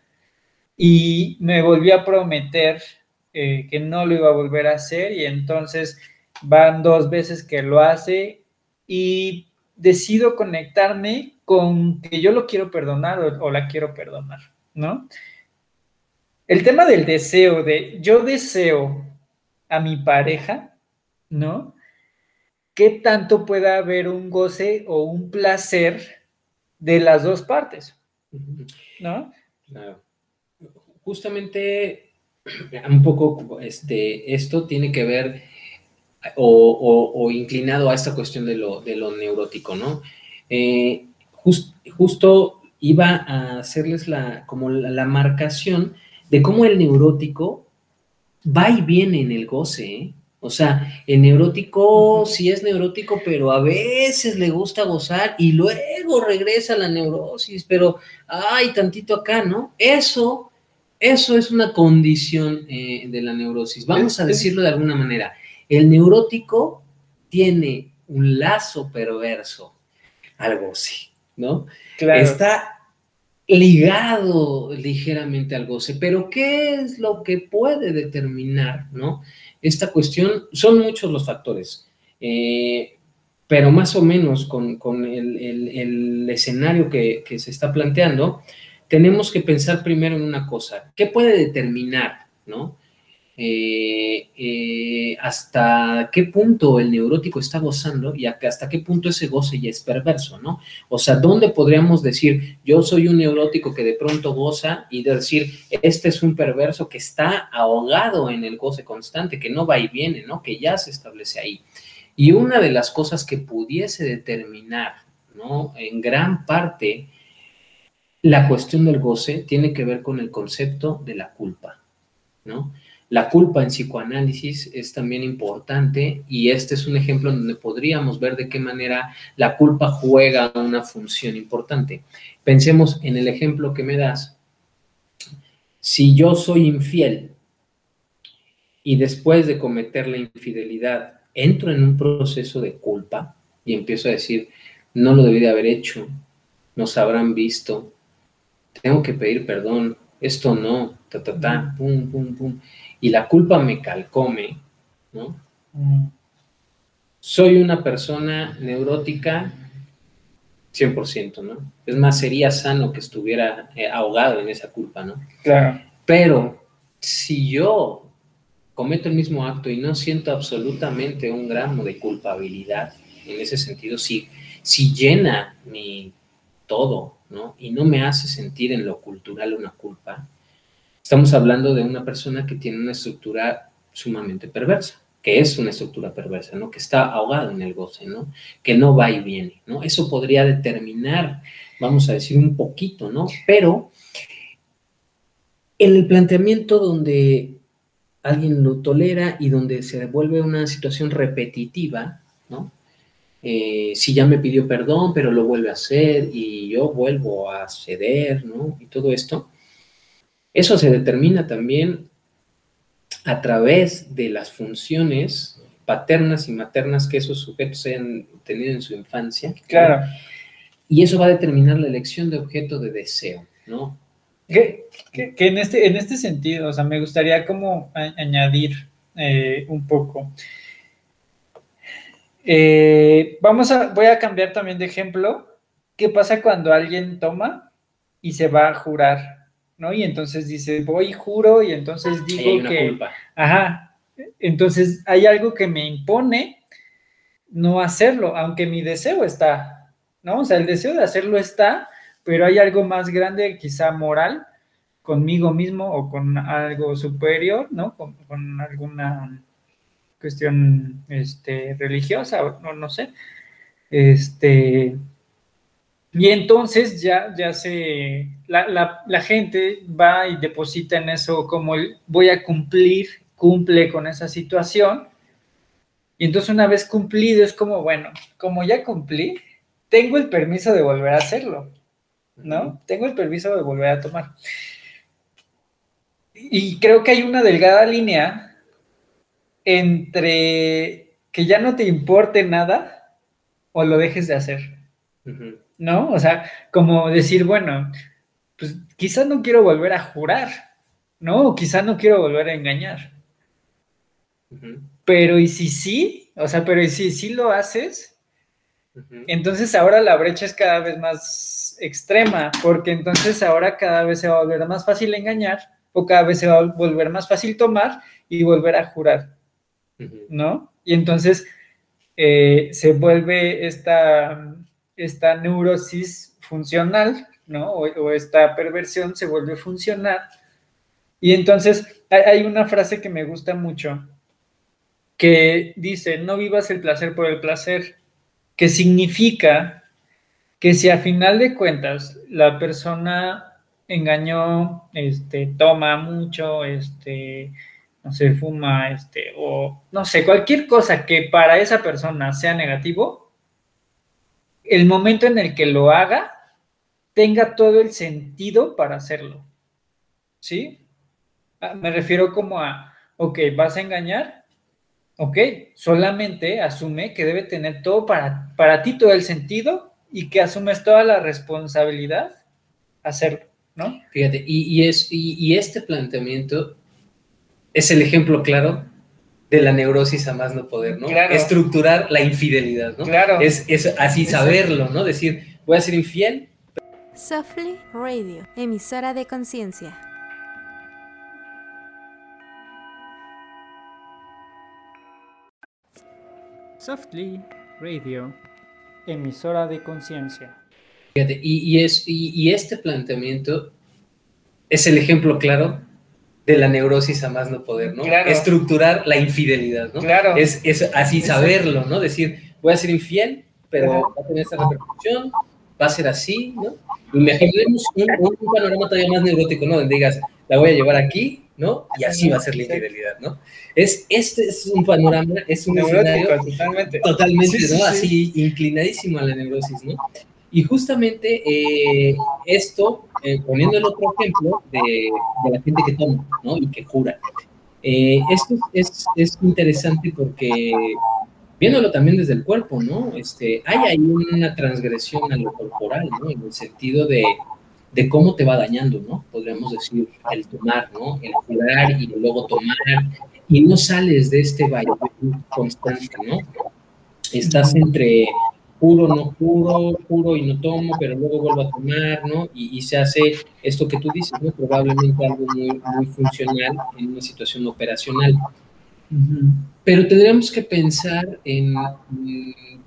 y me volvió a prometer eh, que no lo iba a volver a hacer y entonces van dos veces que lo hace y decido conectarme con que yo lo quiero perdonar o, o la quiero perdonar, ¿no? El tema del deseo, de yo deseo a mi pareja, ¿no? Qué tanto pueda haber un goce o un placer de las dos partes, ¿no? Justamente un poco este, esto tiene que ver o, inclinado a esta cuestión de lo, neurótico, ¿no? Eh, justo iba a hacerles la, como la, marcación de cómo el neurótico va y viene en el goce, ¿eh? O sea, el neurótico sí es neurótico, pero a veces le gusta gozar y luego regresa a la neurosis, pero ay, tantito acá, ¿no? Eso, eso es una condición eh, de la neurosis. Vamos a decirlo de alguna manera. El neurótico tiene un lazo perverso al goce, ¿no? Claro. Está ligado ligeramente al goce, pero ¿qué es lo que puede determinar, ¿no? Esta cuestión, son muchos los factores, eh, pero más o menos con, el, escenario que, se está planteando, tenemos que pensar primero en una cosa, ¿qué puede determinar, no? Eh, eh, hasta qué punto el neurótico está gozando y hasta qué punto ese goce ya es perverso, ¿no? O sea, ¿dónde podríamos decir, yo soy un neurótico que de pronto goza y decir, este es un perverso que está ahogado en el goce constante, que no va y viene, ¿no? Que ya se establece ahí. Y una de las cosas que pudiese determinar, ¿no? En gran parte, la cuestión del goce tiene que ver con el concepto de la culpa, ¿no? La culpa en psicoanálisis es también importante y este es un ejemplo donde podríamos ver de qué manera la culpa juega una función importante. Pensemos en el ejemplo que me das. Si yo soy infiel y después de cometer la infidelidad entro en un proceso de culpa y empiezo a decir, no lo debí de haber hecho, nos habrán visto, tengo que pedir perdón, esto no, ta, ta, ta, pum, pum, pum y la culpa me calcome, ¿no? Mm. Soy una persona neurótica 100%, ¿no? Es más, sería sano que estuviera eh, ahogado en esa culpa, ¿no? Claro. Pero si yo cometo el mismo acto y no siento absolutamente un gramo de culpabilidad, en ese sentido, si, si llena mi todo, ¿no? Y no me hace sentir en lo cultural una culpa, Estamos hablando de una persona que tiene una estructura sumamente perversa, que es una estructura perversa, ¿no? Que está ahogada en el goce, ¿no? Que no va y viene, ¿no? Eso podría determinar, vamos a decir, un poquito, ¿no? Pero en el planteamiento donde alguien lo tolera y donde se devuelve una situación repetitiva, ¿no? Eh, si ya me pidió perdón, pero lo vuelve a hacer y yo vuelvo a ceder, ¿no? Y todo esto, eso se determina también a través de las funciones paternas y maternas que esos sujetos hayan tenido en su infancia. Claro. Y eso va a determinar la elección de objeto de deseo, ¿no? Que, en, este, en este sentido, o sea, me gustaría como añadir eh, un poco. Eh, vamos a, voy a cambiar también de ejemplo. ¿Qué pasa cuando alguien toma y se va a jurar ¿no? Y entonces dice, voy, juro, y entonces digo que... Culpa. Ajá. Entonces hay algo que me impone no hacerlo, aunque mi deseo está, ¿no? O sea, el deseo de hacerlo está, pero hay algo más grande, quizá moral, conmigo mismo o con algo superior, ¿no? Con, alguna cuestión este, religiosa, no, no sé. Este, y entonces ya, ya se, la, gente va y deposita en eso como voy a cumplir, cumple con esa situación. Y entonces una vez cumplido es como, bueno, como ya cumplí, tengo el permiso de volver a hacerlo, ¿no? Tengo el permiso de volver a tomar. Y creo que hay una delgada línea entre que ya no te importe nada o lo dejes de hacer. ¿no? O sea, como decir, bueno, pues quizás no quiero volver a jurar, ¿no? O quizás no quiero volver a engañar. Pero y si sí, o sea, pero y si sí lo haces, entonces ahora la brecha es cada vez más extrema, porque entonces ahora cada vez se va a volver más fácil engañar o cada vez se va a volver más fácil tomar y volver a jurar, ¿no? Y entonces eh, se vuelve esta esta neurosis funcional, ¿no? O, esta perversión se vuelve funcional. Y entonces hay una frase que me gusta mucho que dice, no vivas el placer por el placer, que significa que si a final de cuentas la persona engañó, este, toma mucho, este, no sé, fuma, este, o no sé, cualquier cosa que para esa persona sea negativo, el momento en el que lo haga tenga todo el sentido para hacerlo. ¿Sí? Ah, me refiero como a, ok, vas a engañar, ok, solamente asume que debe tener todo para, para ti todo el sentido y que asumes toda la responsabilidad hacerlo, ¿no? Fíjate, y, es, y este planteamiento es el ejemplo claro de la neurosis a más no poder, ¿no? Estructurar la infidelidad, ¿no? Claro. Es, así saberlo, ¿no? Decir, voy a ser infiel. Softly Radio, emisora de conciencia. Softly Radio, emisora de conciencia. Fíjate, y, es, y este planteamiento es el ejemplo claro de la neurosis a más no poder, ¿no? Estructurar la infidelidad, ¿no? Claro. Es, así saberlo, ¿no? Decir, voy a ser infiel, pero va a tener esta repercusión, va a ser así, ¿no? Imaginemos un, un, panorama todavía más neurótico, ¿no? Donde digas, la voy a llevar aquí, ¿no? Y así va a ser la infidelidad, ¿no? Es, este es un panorama, es un escenario totalmente, totalmente ¿no? Así inclinadísimo a la neurosis, ¿no? Y justamente eh, esto, eh, poniendo el otro ejemplo de, de, la gente que toma, ¿no? Y que jura. Eh, esto es, es, interesante porque, viéndolo también desde el cuerpo, ¿no? Este, hay ahí una transgresión a lo corporal, ¿no? En el sentido de, de cómo te va dañando, ¿no? Podríamos decir, el tomar, ¿no? El jurar y luego tomar, y no sales de este baile constante, ¿no? Estás entre puro, no puro, puro y no tomo, pero luego vuelvo a tomar, ¿no? Y, y, se hace esto que tú dices, ¿no? Probablemente algo muy, muy funcional en una situación operacional. Pero tendríamos que pensar en,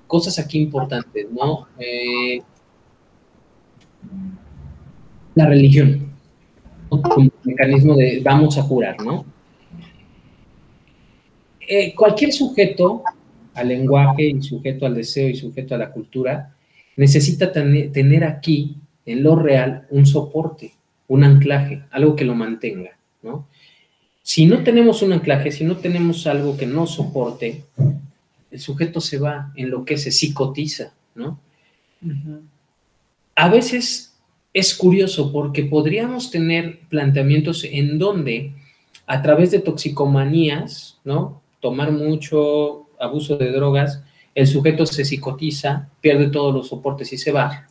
cosas aquí importantes, ¿no? Eh, la religión, como mecanismo de vamos a jurar, ¿no? Eh, cualquier sujeto al lenguaje y sujeto al deseo y sujeto a la cultura, necesita tener aquí, en lo real, un soporte, un anclaje, algo que lo mantenga, ¿no? Si no tenemos un anclaje, si no tenemos algo que no soporte, el sujeto se va, enloquece, psicotiza, ¿no? Uh -huh. A veces es curioso porque podríamos tener planteamientos en donde, a través de toxicomanías, ¿no? Tomar mucho, abuso de drogas, el sujeto se psicotiza, pierde todos los soportes y se va.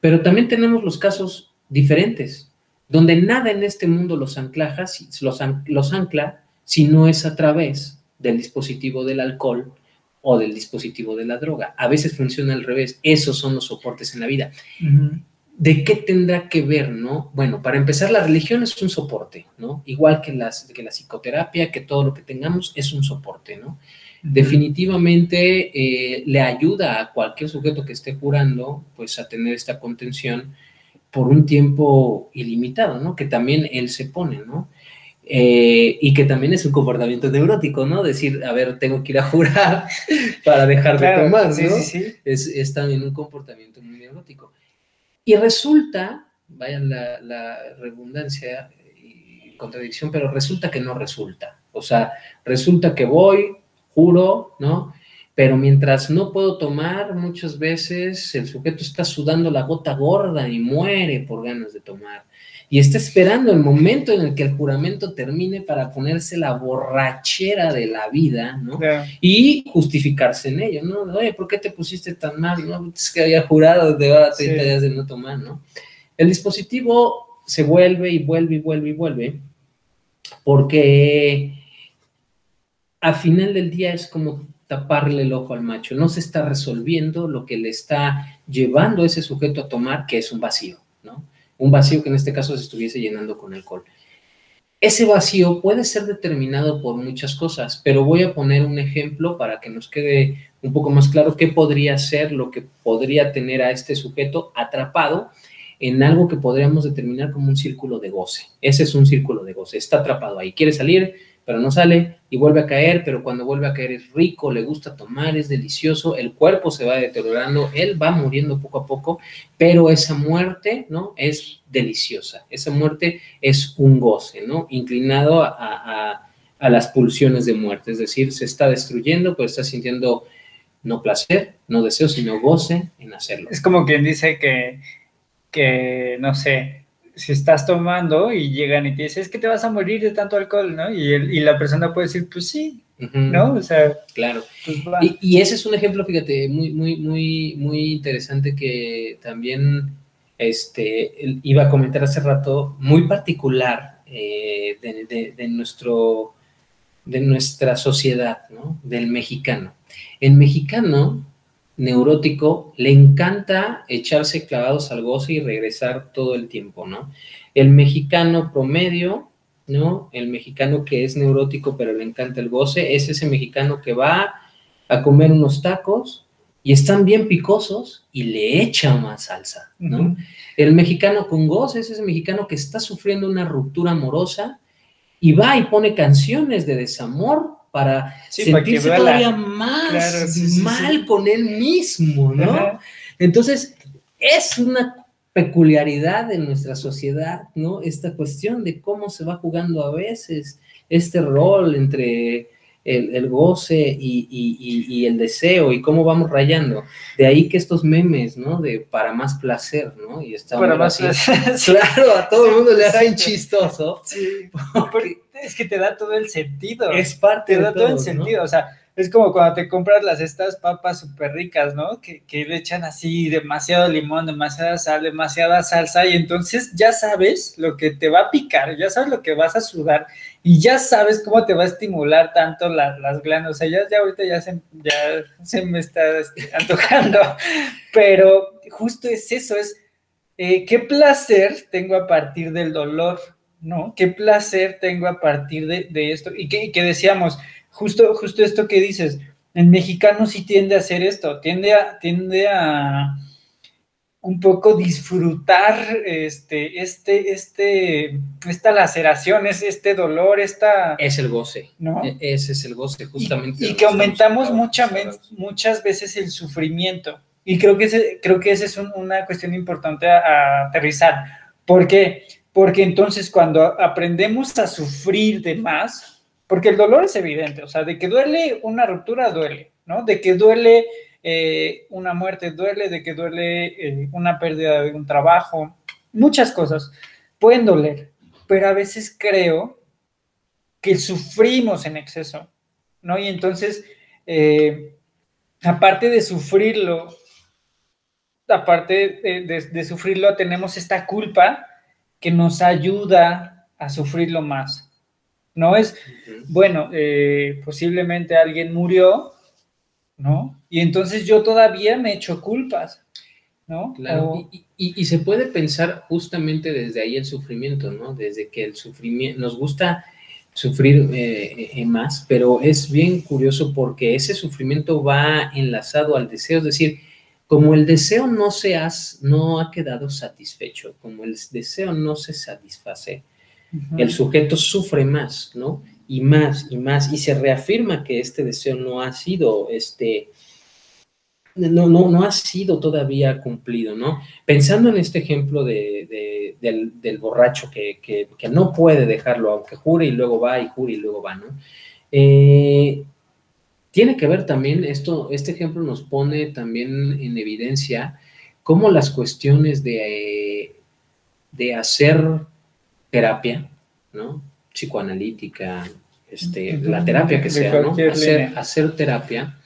Pero también tenemos los casos diferentes, donde nada en este mundo los, anclajas, los, los ancla si no es a través del dispositivo del alcohol o del dispositivo de la droga. A veces funciona al revés. Esos son los soportes en la vida. Uh -huh. ¿De qué tendrá que ver, no? Bueno, para empezar, la religión es un soporte, ¿no? Igual que, las, que la psicoterapia, que todo lo que tengamos es un soporte, ¿no? definitivamente eh, le ayuda a cualquier sujeto que esté jurando, pues a tener esta contención por un tiempo ilimitado, ¿no? Que también él se pone, ¿no? Eh, y que también es un comportamiento neurótico, ¿no? Decir, a ver, tengo que ir a jurar para dejar claro, de tomar, ¿no? Sí, sí, sí. Es, es, también un comportamiento muy neurótico. Y resulta, vaya la, la redundancia y contradicción, pero resulta que no resulta. O sea, resulta que voy, juro, ¿no? Pero mientras no puedo tomar, muchas veces el sujeto está sudando la gota gorda y muere por ganas de tomar. Y está esperando el momento en el que el juramento termine para ponerse la borrachera de la vida, ¿no? Yeah. Y justificarse en ello, ¿no? Oye, ¿por qué te pusiste tan mal? No, es que había jurado de ahora 30 sí. días de no tomar, ¿no? El dispositivo se vuelve y vuelve y vuelve y vuelve porque al final del día es como taparle el ojo al macho, no se está resolviendo lo que le está llevando a ese sujeto a tomar, que es un vacío, ¿no? Un vacío que en este caso se estuviese llenando con alcohol. Ese vacío puede ser determinado por muchas cosas, pero voy a poner un ejemplo para que nos quede un poco más claro qué podría ser lo que podría tener a este sujeto atrapado en algo que podríamos determinar como un círculo de goce. Ese es un círculo de goce, está atrapado ahí, quiere salir, pero no sale y vuelve a caer, pero cuando vuelve a caer es rico, le gusta tomar, es delicioso, el cuerpo se va deteriorando, él va muriendo poco a poco, pero esa muerte, ¿no? Es deliciosa, esa muerte es un goce, ¿no? Inclinado a, a, las pulsiones de muerte, es decir, se está destruyendo, pero está sintiendo no placer, no deseo, sino goce en hacerlo. Es como quien dice que, que no sé, si estás tomando y llegan y te dicen, es que te vas a morir de tanto alcohol, ¿no? Y, el, y la persona puede decir, pues sí, uh -huh. ¿no? O sea, claro. Pues y, y, ese es un ejemplo, fíjate, muy, muy, muy, muy interesante que también este, iba a comentar hace rato, muy particular eh, de, de, de, nuestro, de nuestra sociedad, ¿no? Del mexicano. El mexicano neurótico le encanta echarse clavados al goce y regresar todo el tiempo, ¿no? El mexicano promedio, ¿no? El mexicano que es neurótico pero le encanta el goce, es ese mexicano que va a comer unos tacos y están bien picosos y le echa más salsa, ¿no? Uh -huh. El mexicano con goce es ese mexicano que está sufriendo una ruptura amorosa y va y pone canciones de desamor para sí, sentirse para todavía más claro, sí, sí, mal con él mismo, ¿no? Ajá. Entonces, es una peculiaridad de nuestra sociedad, ¿no? Esta cuestión de cómo se va jugando a veces este rol entre el, goce y, el deseo y cómo vamos rayando. De ahí que estos memes, ¿no? De para más placer, ¿no? Y está para más placer. Claro, a todo el mundo le hacen chistoso. Sí, es que te da todo el sentido. Es parte te da todo, el sentido, o sea, es como cuando te compras las estas papas súper ricas, ¿no? Que, que, le echan así demasiado limón, demasiada sal, demasiada salsa, y entonces ya sabes lo que te va a picar, ya sabes lo que vas a sudar, y ya sabes cómo te va a estimular tanto las glándulas. O sea, ya, ya ahorita ya se, ya se me está este, antojando, pero justo es eso, es eh, qué placer tengo a partir del dolor, ¿no? Qué placer tengo a partir de, de esto, y que, y que decíamos, justo, justo esto que dices, el mexicano sí tiende a hacer esto, tiende a, tiende a un poco disfrutar este, este, este, esta laceración, es este dolor, esta... Es el goce, ¿no? E, ese es el goce, justamente. Y, que aumentamos muchas veces el sufrimiento. Y creo que ese, creo que esa es una cuestión importante a, aterrizar. ¿Por qué? Porque entonces cuando aprendemos a sufrir de más, porque el dolor es evidente, o sea, de que duele una ruptura, duele, ¿no? De que duele eh, una muerte, duele, de que duele eh, una pérdida de un trabajo, muchas cosas pueden doler, pero a veces creo que sufrimos en exceso, ¿no? Y entonces, eh, aparte de sufrirlo, aparte de sufrirlo, tenemos esta culpa que nos ayuda a sufrirlo más. No es, bueno, eh, posiblemente alguien murió, ¿no? Y entonces yo todavía me echo culpas, ¿no? Claro, y, se puede pensar justamente desde ahí el sufrimiento, ¿no? Desde que el sufrimiento, nos gusta sufrir eh, eh, más, pero es bien curioso porque ese sufrimiento va enlazado al deseo, es decir, como el deseo no se has, no ha quedado satisfecho, como el deseo no se satisface, el sujeto sufre más, ¿no? Y más y más, y se reafirma que este deseo no ha sido, este, no, no, no ha sido todavía cumplido, ¿no? Pensando en este ejemplo de, del, borracho que, no puede dejarlo, aunque jure y luego va, y jure y luego va, ¿no? Eh, tiene que ver también, esto, este ejemplo nos pone también en evidencia cómo las cuestiones de, de hacer terapia, ¿no? Psicoanalítica, este, la terapia que sea, ¿no? Hacer, terapia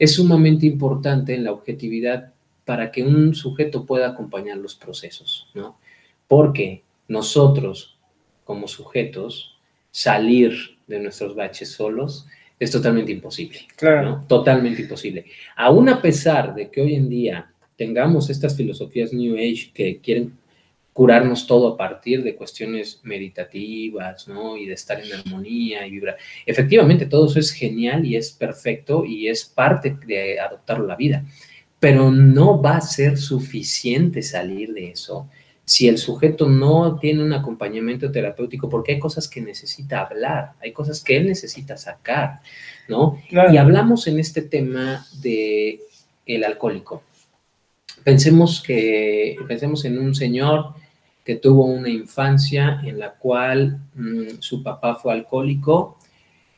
es sumamente importante en la objetividad para que un sujeto pueda acompañar los procesos, ¿no? Porque nosotros, como sujetos, salir de nuestros baches solos es totalmente imposible. Claro. Totalmente imposible. Aún a pesar de que hoy en día tengamos estas filosofías New Age que quieren curarnos todo a partir de cuestiones meditativas, ¿no? Y de estar en armonía y vibrar. Efectivamente, todo eso es genial y es perfecto y es parte de adoptar la vida, pero no va a ser suficiente salir de eso si el sujeto no tiene un acompañamiento terapéutico, porque hay cosas que necesita hablar, hay cosas que él necesita sacar, ¿no? Y hablamos en este tema de el alcohólico. Pensemos que, pensemos en un señor que tuvo una infancia en la cual mm, su papá fue alcohólico,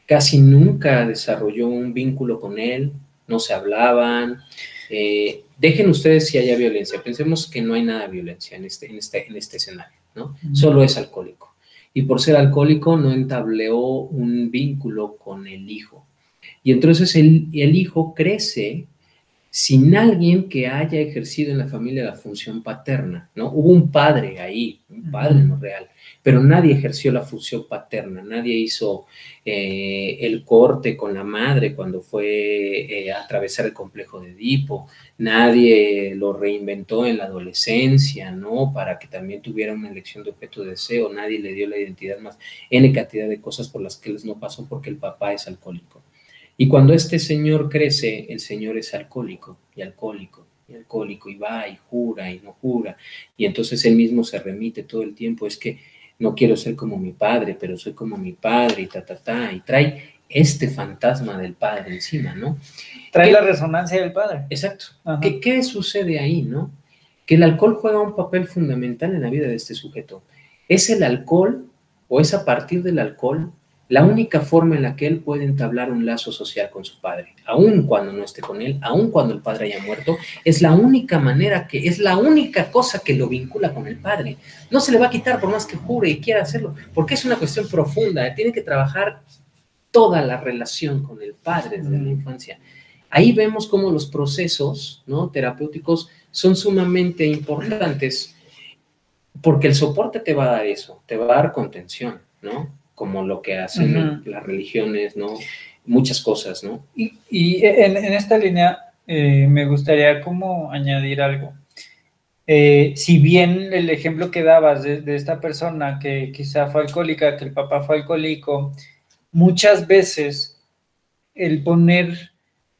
casi nunca desarrolló un vínculo con él, no se hablaban. Eh, dejen ustedes si haya violencia, pensemos que no hay nada de violencia en este, en este, en este escenario, ¿no? Solo es alcohólico. Y por ser alcohólico no entableó un vínculo con el hijo. Y entonces el, el hijo crece sin alguien que haya ejercido en la familia la función paterna, ¿no? Hubo un padre ahí, un padre no real, pero nadie ejerció la función paterna, nadie hizo eh, el corte con la madre cuando fue eh, a atravesar el complejo de Edipo, nadie lo reinventó en la adolescencia, ¿no? Para que también tuviera una elección de objeto de deseo, nadie le dio la identidad más, N cantidad de cosas por las que él no pasó porque el papá es alcohólico. Y cuando este señor crece, el señor es alcohólico y alcohólico y alcohólico y va y jura y no jura. Y entonces él mismo se remite todo el tiempo, es que no quiero ser como mi padre, pero soy como mi padre y ta, ta, ta. Y trae este fantasma del padre encima, ¿no? Trae la resonancia del padre. Exacto. ¿Qué, ¿Qué, sucede ahí, no? que el alcohol juega un papel fundamental en la vida de este sujeto. Es el alcohol o es a partir del alcohol la única forma en la que él puede entablar un lazo social con su padre, aun cuando no esté con él, aun cuando el padre haya muerto, es la única manera que, es la única cosa que lo vincula con el padre. No se le va a quitar por más que jure y quiera hacerlo, porque es una cuestión profunda, tiene que trabajar toda la relación con el padre desde la infancia. Ahí vemos cómo los procesos ¿no? terapéuticos son sumamente importantes porque el soporte te va a dar eso, te va a dar contención, ¿no? Como lo que hacen las religiones, ¿no? Muchas cosas, ¿no? Y, en, esta línea eh, me gustaría como añadir algo. Eh, si bien el ejemplo que dabas de, esta persona que quizá fue alcohólica, que el papá fue alcohólico, muchas veces el poner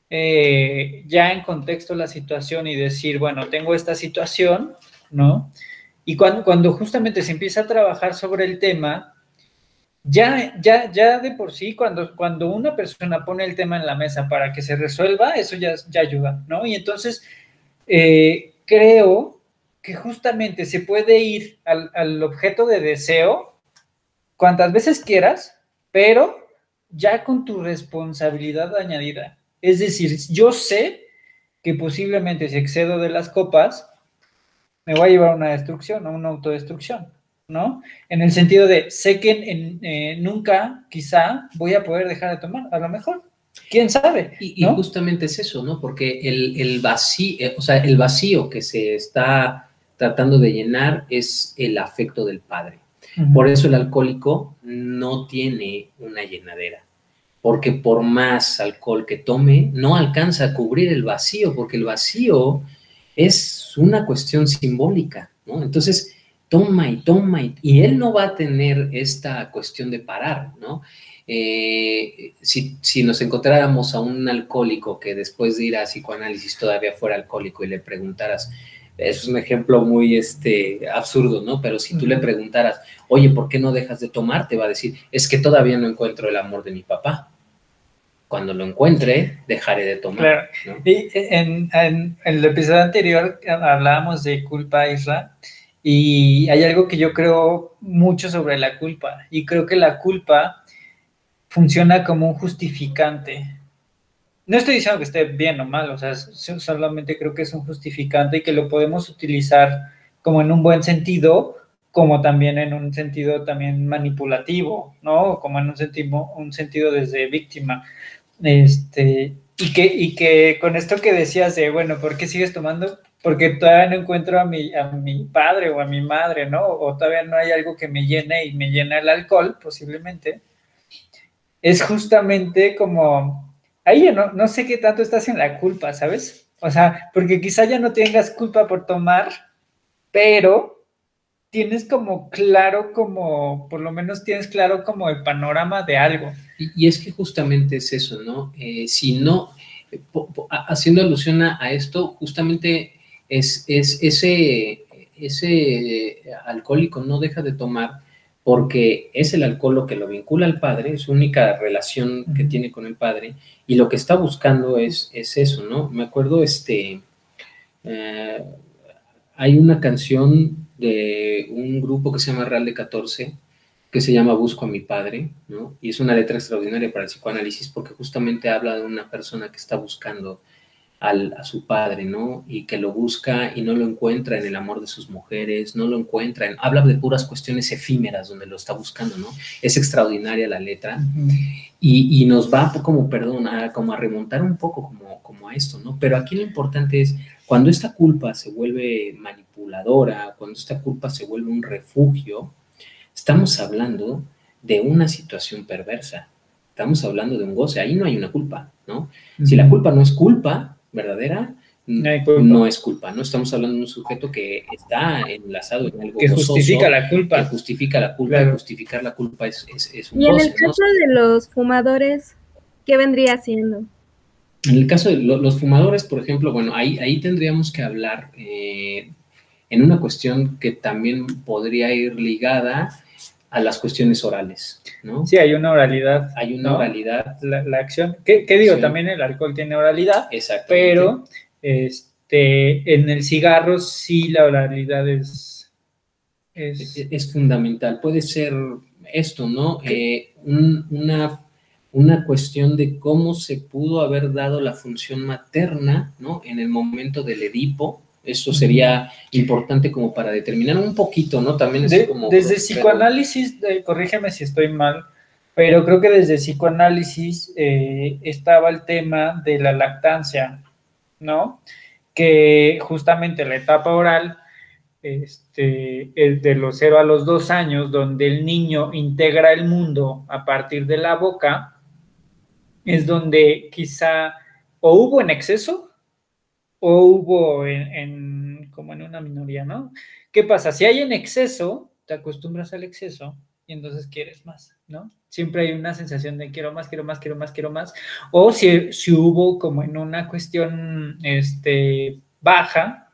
eh, ya en contexto la situación y decir, bueno, tengo esta situación, ¿no? Y cuando, cuando justamente se empieza a trabajar sobre el tema, ya, ya, ya de por sí, cuando, cuando una persona pone el tema en la mesa para que se resuelva, eso ya, ya ayuda, ¿no? Y entonces, eh, creo que justamente se puede ir al, al, objeto de deseo cuantas veces quieras, pero ya con tu responsabilidad añadida. Es decir, yo sé que posiblemente si excedo de las copas, me voy a llevar a una destrucción, a una autodestrucción. ¿No? En el sentido de, sé que eh, nunca, quizá, voy a poder dejar de tomar, a lo mejor. ¿Quién sabe? Y, justamente es eso, ¿no? Porque el, vacío, eh, o sea, el vacío que se está tratando de llenar es el afecto del padre. Por eso el alcohólico no tiene una llenadera, porque por más alcohol que tome, no alcanza a cubrir el vacío, porque el vacío es una cuestión simbólica, ¿no? Entonces, toma y toma y, él no va a tener esta cuestión de parar, ¿no? Eh, si, nos encontráramos a un alcohólico que después de ir a psicoanálisis todavía fuera alcohólico y le preguntaras, es un ejemplo muy este, absurdo, ¿no? Pero si tú le preguntaras, oye, ¿por qué no dejas de tomar? Te va a decir, es que todavía no encuentro el amor de mi papá. Cuando lo encuentre, dejaré de tomar. Y en, en, el episodio anterior hablábamos de culpa, Isra, y hay algo que yo creo mucho sobre la culpa y creo que la culpa funciona como un justificante. No estoy diciendo que esté bien o mal, o sea, solamente creo que es un justificante y que lo podemos utilizar como en un buen sentido, como también en un sentido también manipulativo, ¿no? Como en un sentido, desde víctima. Este, y que, y que con esto que decías de, bueno, ¿por qué sigues tomando? Porque todavía no encuentro a mi, a mi padre o a mi madre, ¿no? O todavía no hay algo que me llene y me llena el alcohol, posiblemente. Es justamente como, ahí no, no sé qué tanto estás en la culpa, ¿sabes? O sea, porque quizá ya no tengas culpa por tomar, pero tienes como claro, como, por lo menos tienes claro como el panorama de algo. Y, es que justamente es eso, ¿no? Eh, si no, eh, haciendo alusión a esto, justamente es, ese, ese alcohólico no deja de tomar porque es el alcohol lo que lo vincula al padre, es su única relación que tiene con el padre, y lo que está buscando es, es eso, ¿no? Me acuerdo, este, eh, hay una canción de un grupo que se llama Real de 14, que se llama Busco a mi padre, ¿no? Y es una letra extraordinaria para el psicoanálisis porque justamente habla de una persona que está buscando a su padre, ¿no? Y que lo busca y no lo encuentra en el amor de sus mujeres, no lo encuentra, en, habla de puras cuestiones efímeras donde lo está buscando, ¿no? Es extraordinaria la letra y, nos va como, perdón, a, como a remontar un poco como, como a esto, ¿no? Pero aquí lo importante es cuando esta culpa se vuelve manipuladora, cuando esta culpa se vuelve un refugio, estamos hablando de una situación perversa. Estamos hablando de un goce, ahí no hay una culpa, ¿no? Si la culpa no es culpa, verdadera, no, es culpa, no estamos hablando de un sujeto que está enlazado en algo que justifica la culpa. Que justifica la culpa, justificar la culpa es, es, un Y en el caso de los fumadores, ¿qué vendría siendo? En el caso de los fumadores, por ejemplo, bueno, ahí, ahí tendríamos que hablar eh, en una cuestión que también podría ir ligada a las cuestiones orales, ¿no? Sí, hay una oralidad. Hay una oralidad. La, acción, ¿qué, digo? También el alcohol tiene oralidad, pero este, en el cigarro sí la oralidad es, es... es fundamental. Puede ser esto, ¿no? Eh, una, una cuestión de cómo se pudo haber dado la función materna, ¿no? En el momento del Edipo. Esto sería importante como para determinar un poquito, ¿no? También es como... Desde psicoanálisis, eh, corrígeme si estoy mal, pero creo que desde psicoanálisis eh, estaba el tema de la lactancia, ¿no? Que justamente la etapa oral este, el de los 0 a los 2 años, donde el niño integra el mundo a partir de la boca, es donde quizá o hubo en exceso o hubo en, como en una minoría, ¿no? ¿Qué pasa? Si hay en exceso, te acostumbras al exceso y entonces quieres más, ¿no? Siempre hay una sensación de quiero más, quiero más, quiero más, quiero más. O si, si hubo como en una cuestión este, baja,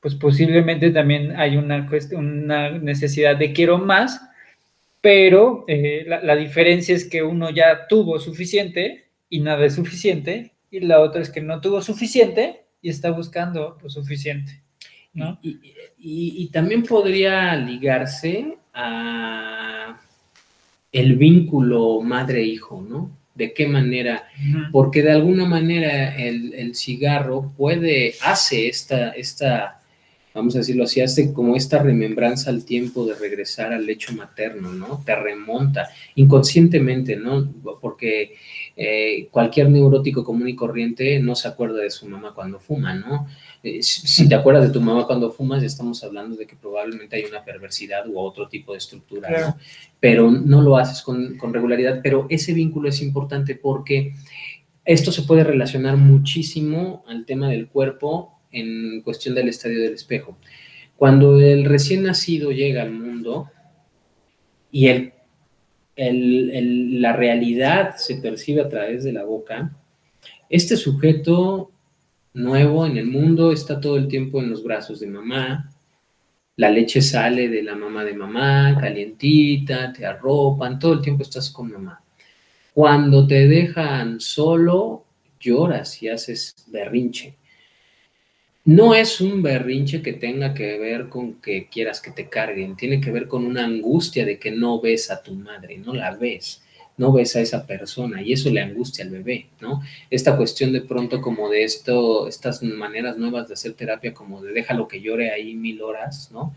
pues posiblemente también hay una, una necesidad de quiero más, pero eh, la, diferencia es que uno ya tuvo suficiente y nada es suficiente, y la otra es que no tuvo suficiente y está buscando lo suficiente. ¿no? Y, también podría ligarse a el vínculo madre-hijo, ¿no? ¿De qué manera? Porque de alguna manera el, el, cigarro puede, hace esta, esta vamos a decirlo así, hace como esta remembranza al tiempo de regresar al lecho materno, ¿no? Te remonta inconscientemente, ¿no? Porque eh, cualquier neurótico común y corriente no se acuerda de su mamá cuando fuma, ¿no? Eh, si te acuerdas de tu mamá cuando fumas, estamos hablando de que probablemente hay una perversidad u otro tipo de estructura, ¿no? Pero no lo haces con, con regularidad, pero ese vínculo es importante porque esto se puede relacionar muchísimo al tema del cuerpo en cuestión del estadio del espejo. Cuando el recién nacido llega al mundo y el, la realidad se percibe a través de la boca, este sujeto nuevo en el mundo está todo el tiempo en los brazos de mamá, la leche sale de la mamá de mamá, calientita, te arropan, todo el tiempo estás con mamá. Cuando te dejan solo, lloras y haces berrinche no es un berrinche que tenga que ver con que quieras que te carguen, tiene que ver con una angustia de que no ves a tu madre, no la ves, no ves a esa persona y eso le angustia al bebé, ¿no? Esta cuestión de pronto como de esto, estas maneras nuevas de hacer terapia como de déjalo que llore ahí mil horas, ¿no?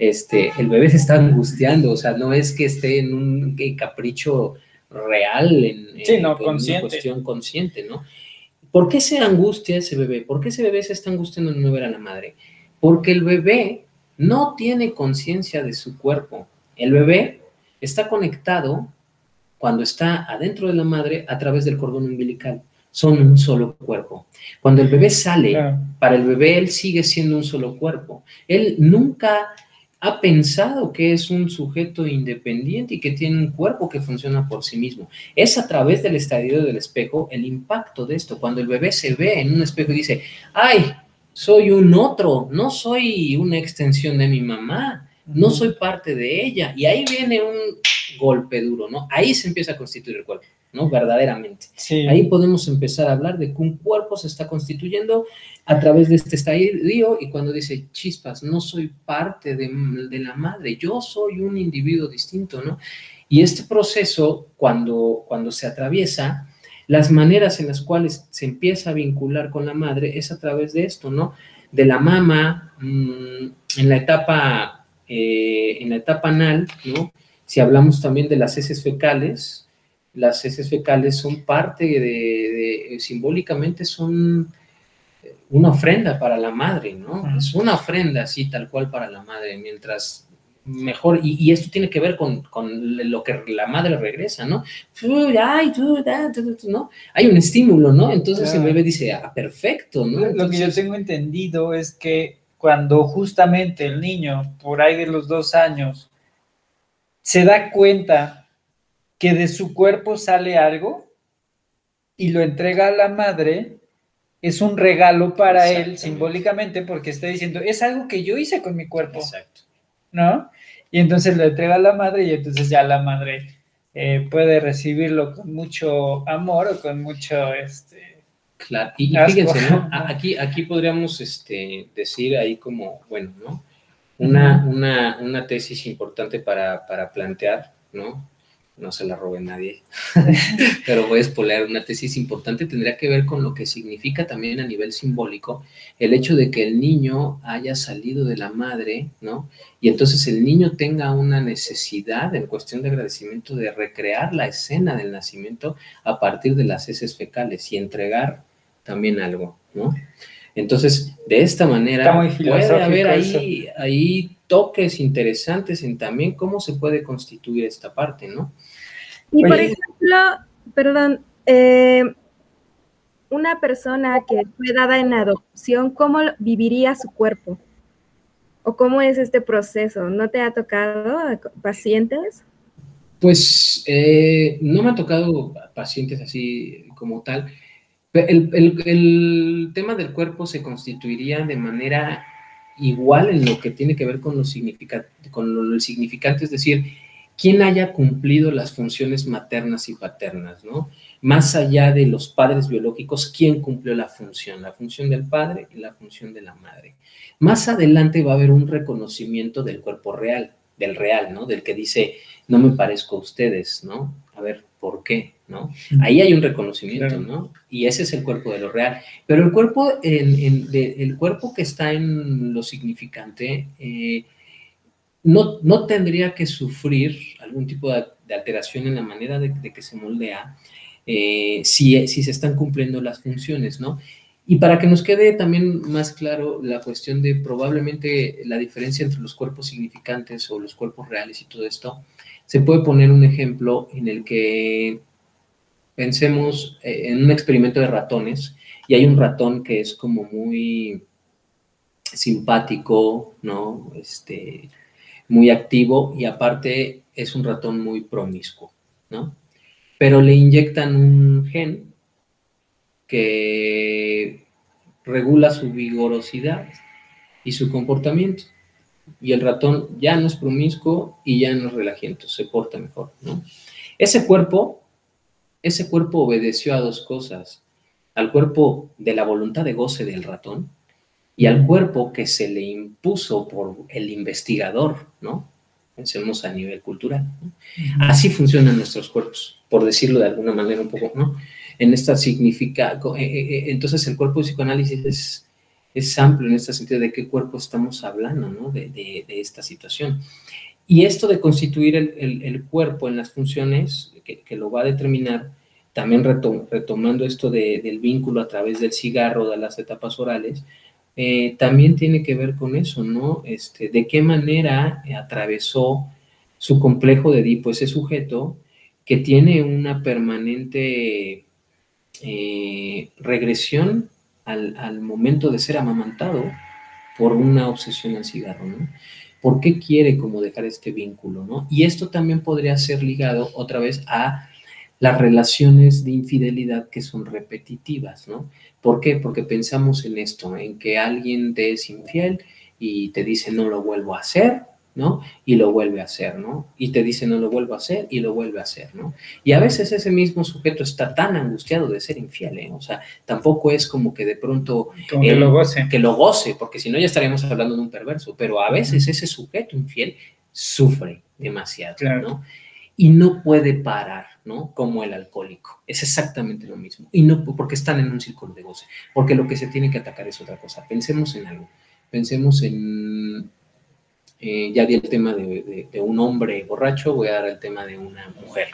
Este, el bebé se está angustiando, o sea, no es que esté en un capricho real, en, una cuestión consciente, ¿no? ¿Por qué se angustia ese bebé? ¿Por qué ese bebé se está angustiando en no ver a la madre? Porque el bebé no tiene conciencia de su cuerpo. El bebé está conectado cuando está adentro de la madre a través del cordón umbilical. Son un solo cuerpo. Cuando el bebé sale, para el bebé él sigue siendo un solo cuerpo. Él nunca ha pensado que es un sujeto independiente y que tiene un cuerpo que funciona por sí mismo. Es a través del estadio del espejo el impacto de esto. Cuando el bebé se ve en un espejo y dice, ay, soy un otro, no soy una extensión de mi mamá, no soy parte de ella. Y ahí viene un golpe duro, ¿no? Ahí se empieza a constituir el cuerpo. ¿No? Verdaderamente. Ahí podemos empezar a hablar de que un cuerpo se está constituyendo a través de este estadio y cuando dice chispas, no soy parte de, la madre, yo soy un individuo distinto, ¿no? Y este proceso, cuando, cuando se atraviesa, las maneras en las cuales se empieza a vincular con la madre es a través de esto, ¿no? De la mama, mm, en la etapa, eh, en la etapa anal, ¿no? Si hablamos también de las heces fecales, las heces fecales son parte de, simbólicamente son una ofrenda para la madre, ¿no? Es una ofrenda así, tal cual para la madre, mientras mejor, y, esto tiene que ver con, lo que la madre regresa, ¿no? Ay, ¿no? Hay un estímulo, ¿no? Entonces el bebé dice, ah, perfecto, ¿no? lo que yo tengo entendido es que cuando justamente el niño, por ahí de los dos años, se da cuenta que de su cuerpo sale algo y lo entrega a la madre, es un regalo para él simbólicamente porque está diciendo, es algo que yo hice con mi cuerpo. Exacto. ¿No? Y entonces lo entrega a la madre y entonces ya la madre eh, puede recibirlo con mucho amor o con mucho este, Claro, y, fíjense, ¿no? Aquí, aquí podríamos este, decir ahí como, bueno, ¿no? Una, una, una tesis importante para, para plantear, ¿no? No se la robe nadie, pero voy a espolear una tesis importante, tendría que ver con lo que significa también a nivel simbólico el hecho de que el niño haya salido de la madre, ¿no? Y entonces el niño tenga una necesidad en cuestión de agradecimiento de recrear la escena del nacimiento a partir de las heces fecales y entregar también algo, ¿no? Entonces, de esta manera puede haber ahí, ahí toques interesantes en también cómo se puede constituir esta parte, ¿no? Y por ejemplo, perdón, eh, una persona que fue dada en adopción, ¿cómo viviría su cuerpo? ¿O cómo es este proceso? ¿No te ha tocado pacientes? Pues eh, no me ha tocado pacientes así como tal. El, el, tema del cuerpo se constituiría de manera igual en lo que tiene que ver con lo, significante, es decir, quién haya cumplido las funciones maternas y paternas, ¿no? Más allá de los padres biológicos, ¿quién cumplió la función? La función del padre y la función de la madre. Más adelante va a haber un reconocimiento del cuerpo real, del real, ¿no? Del que dice, no me parezco a ustedes, ¿no? A ver, ¿por qué? ¿no? Ahí hay un reconocimiento, ¿no? Y ese es el cuerpo de lo real. Pero el cuerpo, el cuerpo que está en lo significante, eh, no, no, tendría que sufrir algún tipo de, alteración en la manera de, que se moldea eh, si, si, se están cumpliendo las funciones, ¿no? Y para que nos quede también más claro la cuestión de probablemente la diferencia entre los cuerpos significantes o los cuerpos reales y todo esto, se puede poner un ejemplo en el que pensemos eh, en un experimento de ratones y hay un ratón que es como muy simpático, ¿no? Este, muy activo y aparte es un ratón muy promiscuo, ¿no? Pero le inyectan un gen que regula su vigorosidad y su comportamiento y el ratón ya no es promiscuo y ya no es relajiento, se porta mejor, ¿no? Ese cuerpo, ese cuerpo obedeció a dos cosas, al cuerpo de la voluntad de goce del ratón y al cuerpo que se le impuso por el investigador, ¿no? Pensemos a nivel cultural. Así funcionan nuestros cuerpos, por decirlo de alguna manera un poco, ¿no? En esta significa, eh, eh, eh, entonces el cuerpo de psicoanálisis es es amplio en este sentido de qué cuerpo estamos hablando, ¿no? De, esta situación. Y esto de constituir el, cuerpo en las funciones que, lo va a determinar, también retomando esto del vínculo a través del cigarro, de las etapas orales, eh, también tiene que ver con eso, ¿no? Este, de qué manera atravesó su complejo de Edipo ese sujeto que tiene una permanente eh, regresión al, momento de ser amamantado por una obsesión al cigarro, ¿no? ¿Por qué quiere como dejar este vínculo, no? Y esto también podría ser ligado otra vez a las relaciones de infidelidad que son repetitivas, ¿no? ¿Por qué? Porque pensamos en esto, en que alguien te es infiel y te dice no lo vuelvo a hacer, ¿no? Y lo vuelve a hacer, ¿no? Y te dice no lo vuelvo a hacer y lo vuelve a hacer, ¿no? Y a veces ese mismo sujeto está tan angustiado de ser infiel, ¿eh? O sea, tampoco es como que de pronto... que lo goce. Que lo goce, porque si no ya estaríamos hablando de un perverso, pero a veces ese sujeto infiel sufre demasiado, ¿no? Y no puede parar, ¿no? Como el alcohólico. Es exactamente lo mismo. Y no porque están en un círculo de goce, porque lo que se tiene que atacar es otra cosa. Pensemos en algo. Pensemos en eh, ya di el tema de, un hombre borracho, voy a dar el tema de una mujer.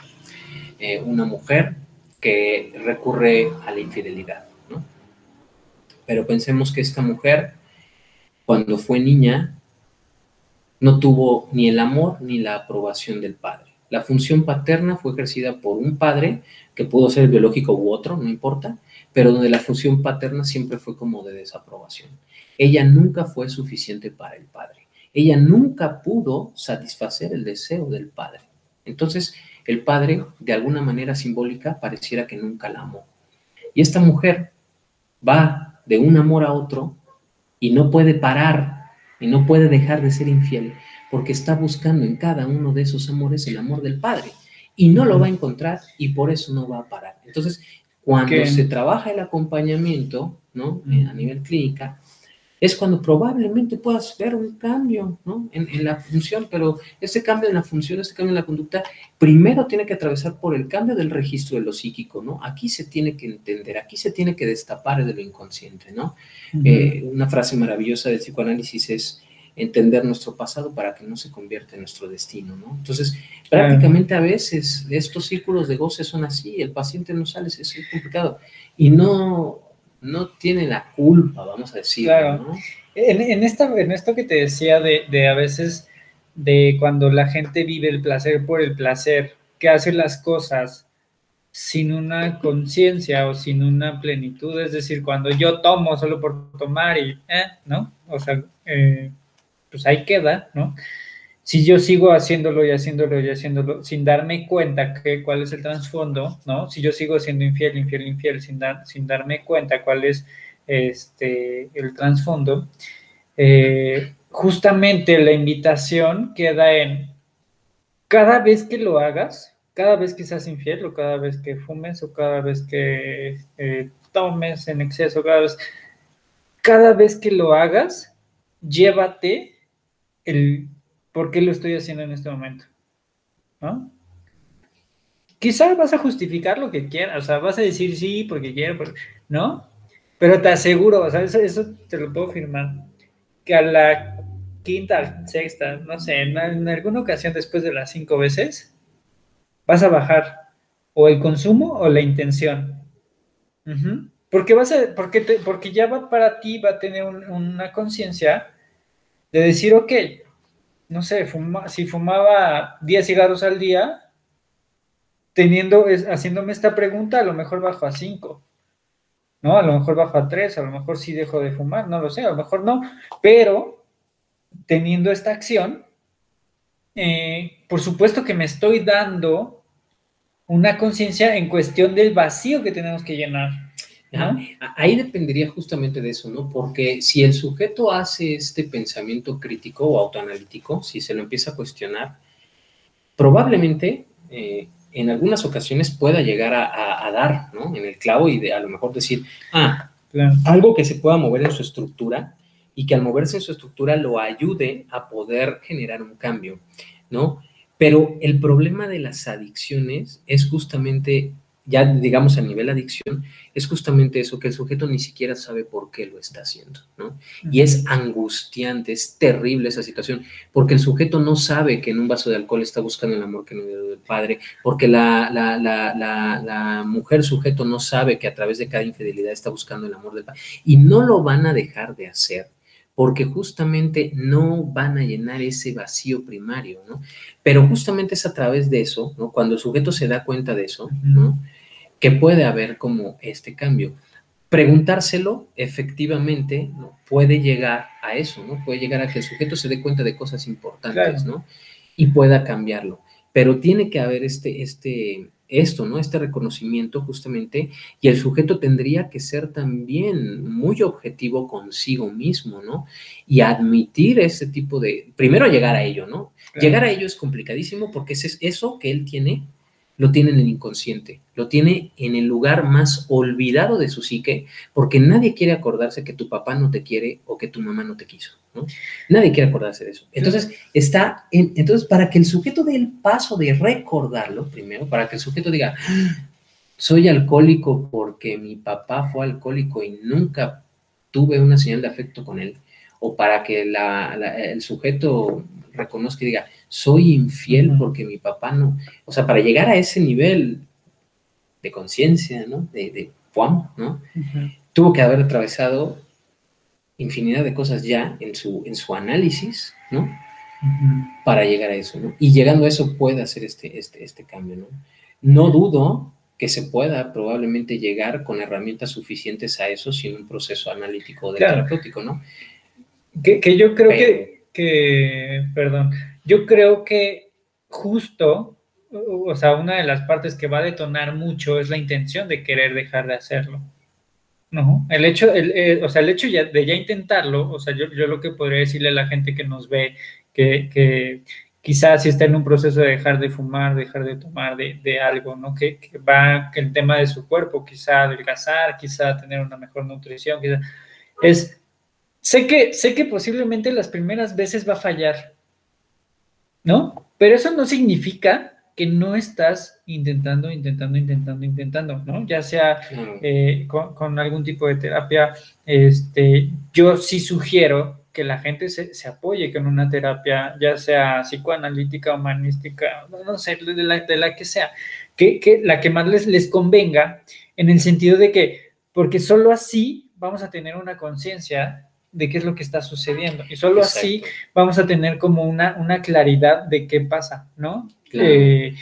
Eh, una mujer que recurre a la infidelidad, ¿no? Pero pensemos que esta mujer, cuando fue niña, no tuvo ni el amor ni la aprobación del padre. La función paterna fue ejercida por un padre, que pudo ser biológico u otro, no importa, pero donde la función paterna siempre fue como de desaprobación. Ella nunca fue suficiente para el padre ella nunca pudo satisfacer el deseo del padre. Entonces, el padre, de alguna manera simbólica, pareciera que nunca la amó. Y esta mujer va de un amor a otro y no puede parar y no puede dejar de ser infiel porque está buscando en cada uno de esos amores el amor del padre y no lo va a encontrar y por eso no va a parar. Entonces, Cuando se trabaja el acompañamiento, ¿no? A nivel clínica, es cuando probablemente puedas ver un cambio ¿no? en, la función, pero ese cambio en la función, ese cambio en la conducta, primero tiene que atravesar por el cambio del registro de lo psíquico, ¿no? Aquí se tiene que entender, aquí se tiene que destapar de lo inconsciente, ¿no? Eh, una frase maravillosa del psicoanálisis es entender nuestro pasado para que no se convierta en nuestro destino, ¿no? Entonces, prácticamente a veces estos círculos de goce son así, el paciente no sale, es complicado, y no no tiene la culpa, vamos a decir. Claro. En, esta, en esto que te decía de, a veces de cuando la gente vive el placer por el placer, que hace las cosas sin una conciencia o sin una plenitud, es decir, cuando yo tomo solo por tomar y, eh, ¿no? O sea, eh, pues ahí queda, ¿no? Si yo sigo haciéndolo y haciéndolo y haciéndolo sin darme cuenta que cuál es el trasfondo, ¿no? Si yo sigo siendo infiel, infiel, infiel, sin, dar, sin darme cuenta cuál es este, el trasfondo, eh, justamente la invitación queda en cada vez que lo hagas, cada vez que seas infiel o cada vez que fumes o cada vez que eh, tomes en exceso, cada vez, cada vez que lo hagas, llévate el ¿por qué lo estoy haciendo en este momento? ¿No? Quizá vas a justificar lo que quieras, o sea, vas a decir sí porque quiero, ¿no? Pero te aseguro, o sea, eso, te lo puedo firmar, que a la quinta, sexta, no sé, en, alguna ocasión después de las cinco veces, vas a bajar o el consumo o la intención. Porque vas a, porque, porque ya va para ti, va a tener una conciencia de decir, ok, no sé, si fumaba 10 cigarros al día, teniendo, haciéndome esta pregunta, a lo mejor bajo a 5, ¿no? A lo mejor bajo a 3, a lo mejor sí dejo de fumar, no lo sé, a lo mejor no, pero teniendo esta acción, eh, por supuesto que me estoy dando una conciencia en cuestión del vacío que tenemos que llenar. Ahí dependería justamente de eso, ¿no? Porque si el sujeto hace este pensamiento crítico o autoanalítico, si se lo empieza a cuestionar, probablemente eh, en algunas ocasiones pueda llegar a, dar, ¿no? En el clavo y de, a lo mejor decir, ah, algo que se pueda mover en su estructura y que al moverse en su estructura lo ayude a poder generar un cambio, ¿no? Pero el problema de las adicciones es justamente ya digamos a nivel adicción, es justamente eso, que el sujeto ni siquiera sabe por qué lo está haciendo, ¿no? Y es angustiante, es terrible esa situación, porque el sujeto no sabe que en un vaso de alcohol está buscando el amor que no dio del padre, porque la, la, la, la, mujer sujeto no sabe que a través de cada infidelidad está buscando el amor del padre, y no lo van a dejar de hacer porque justamente no van a llenar ese vacío primario, ¿no? Pero justamente es a través de eso, ¿no? Cuando el sujeto se da cuenta de eso, ¿no? Que puede haber como este cambio. Preguntárselo efectivamente ¿no? puede llegar a eso, ¿no? Puede llegar a que el sujeto se dé cuenta de cosas importantes, ¿no? Y pueda cambiarlo. Pero tiene que haber este, este, esto, ¿no? Este reconocimiento justamente, y el sujeto tendría que ser también muy objetivo consigo mismo, ¿no? Y admitir ese tipo de, primero llegar a ello, ¿no? Llegar a ello es complicadísimo porque es eso que él tiene lo tiene en el inconsciente, lo tiene en el lugar más olvidado de su psique, porque nadie quiere acordarse que tu papá no te quiere o que tu mamá no te quiso, ¿no? Nadie quiere acordarse de eso. Entonces, está en, entonces para que el sujeto dé el paso de recordarlo primero, para que el sujeto diga, soy alcohólico porque mi papá fue alcohólico y nunca tuve una señal de afecto con él, o para que el sujeto reconozca y diga, soy infiel porque mi papá no. O sea, para llegar a ese nivel de conciencia, ¿no? De, de ¿no? Tuvo que haber atravesado infinidad de cosas ya en su, en su análisis, ¿no? Para llegar a eso, ¿no? Y llegando a eso puede hacer este, este, este cambio, ¿no? No dudo que se pueda probablemente llegar con herramientas suficientes a eso sin un proceso analítico de terapéutico, ¿no? Que, yo creo que, que, perdón, yo creo que justo, o sea, una de las partes que va a detonar mucho es la intención de querer dejar de hacerlo. ¿no? El hecho, el, o sea, el hecho de ya intentarlo, o sea, yo, yo, lo que podría decirle a la gente que nos ve, que, que, quizás si está en un proceso de dejar de fumar, dejar de tomar de, algo, ¿no? Que, va, que el tema de su cuerpo, quizá adelgazar, quizá tener una mejor nutrición, quizá, es, sé que, sé que posiblemente las primeras veces va a fallar, ¿no? Pero eso no significa que no estás intentando, intentando, intentando, intentando, ¿no? Ya sea eh, con, algún tipo de terapia, este, yo sí sugiero que la gente se, apoye con una terapia, ya sea psicoanalítica, humanística, no, sé, de la, de la, que sea, que, que, la que más les, les convenga, en el sentido de que, porque solo así vamos a tener una conciencia de qué es lo que está sucediendo. Y solo así vamos a tener como una, una claridad de qué pasa, ¿no? Eh,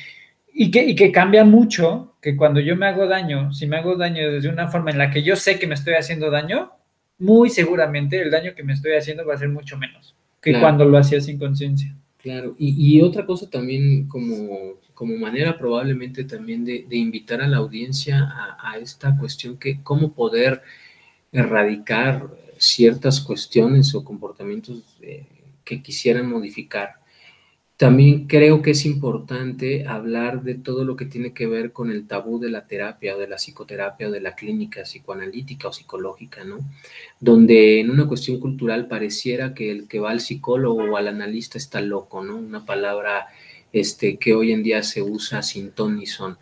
y, que, y que cambia mucho que cuando yo me hago daño, si me hago daño desde una forma en la que yo sé que me estoy haciendo daño, muy seguramente el daño que me estoy haciendo va a ser mucho menos que cuando lo hacía sin conciencia. Claro, y, otra cosa también como, como manera probablemente también de, invitar a la audiencia a, a, esta cuestión que cómo poder erradicar ciertas cuestiones o comportamientos eh, que quisieran modificar. También creo que es importante hablar de todo lo que tiene que ver con el tabú de la terapia o de la psicoterapia o de la clínica psicoanalítica o psicológica, ¿no? Donde en una cuestión cultural pareciera que el que va al psicólogo o al analista está loco, ¿no? Una palabra este, que hoy en día se usa sin ton ni son.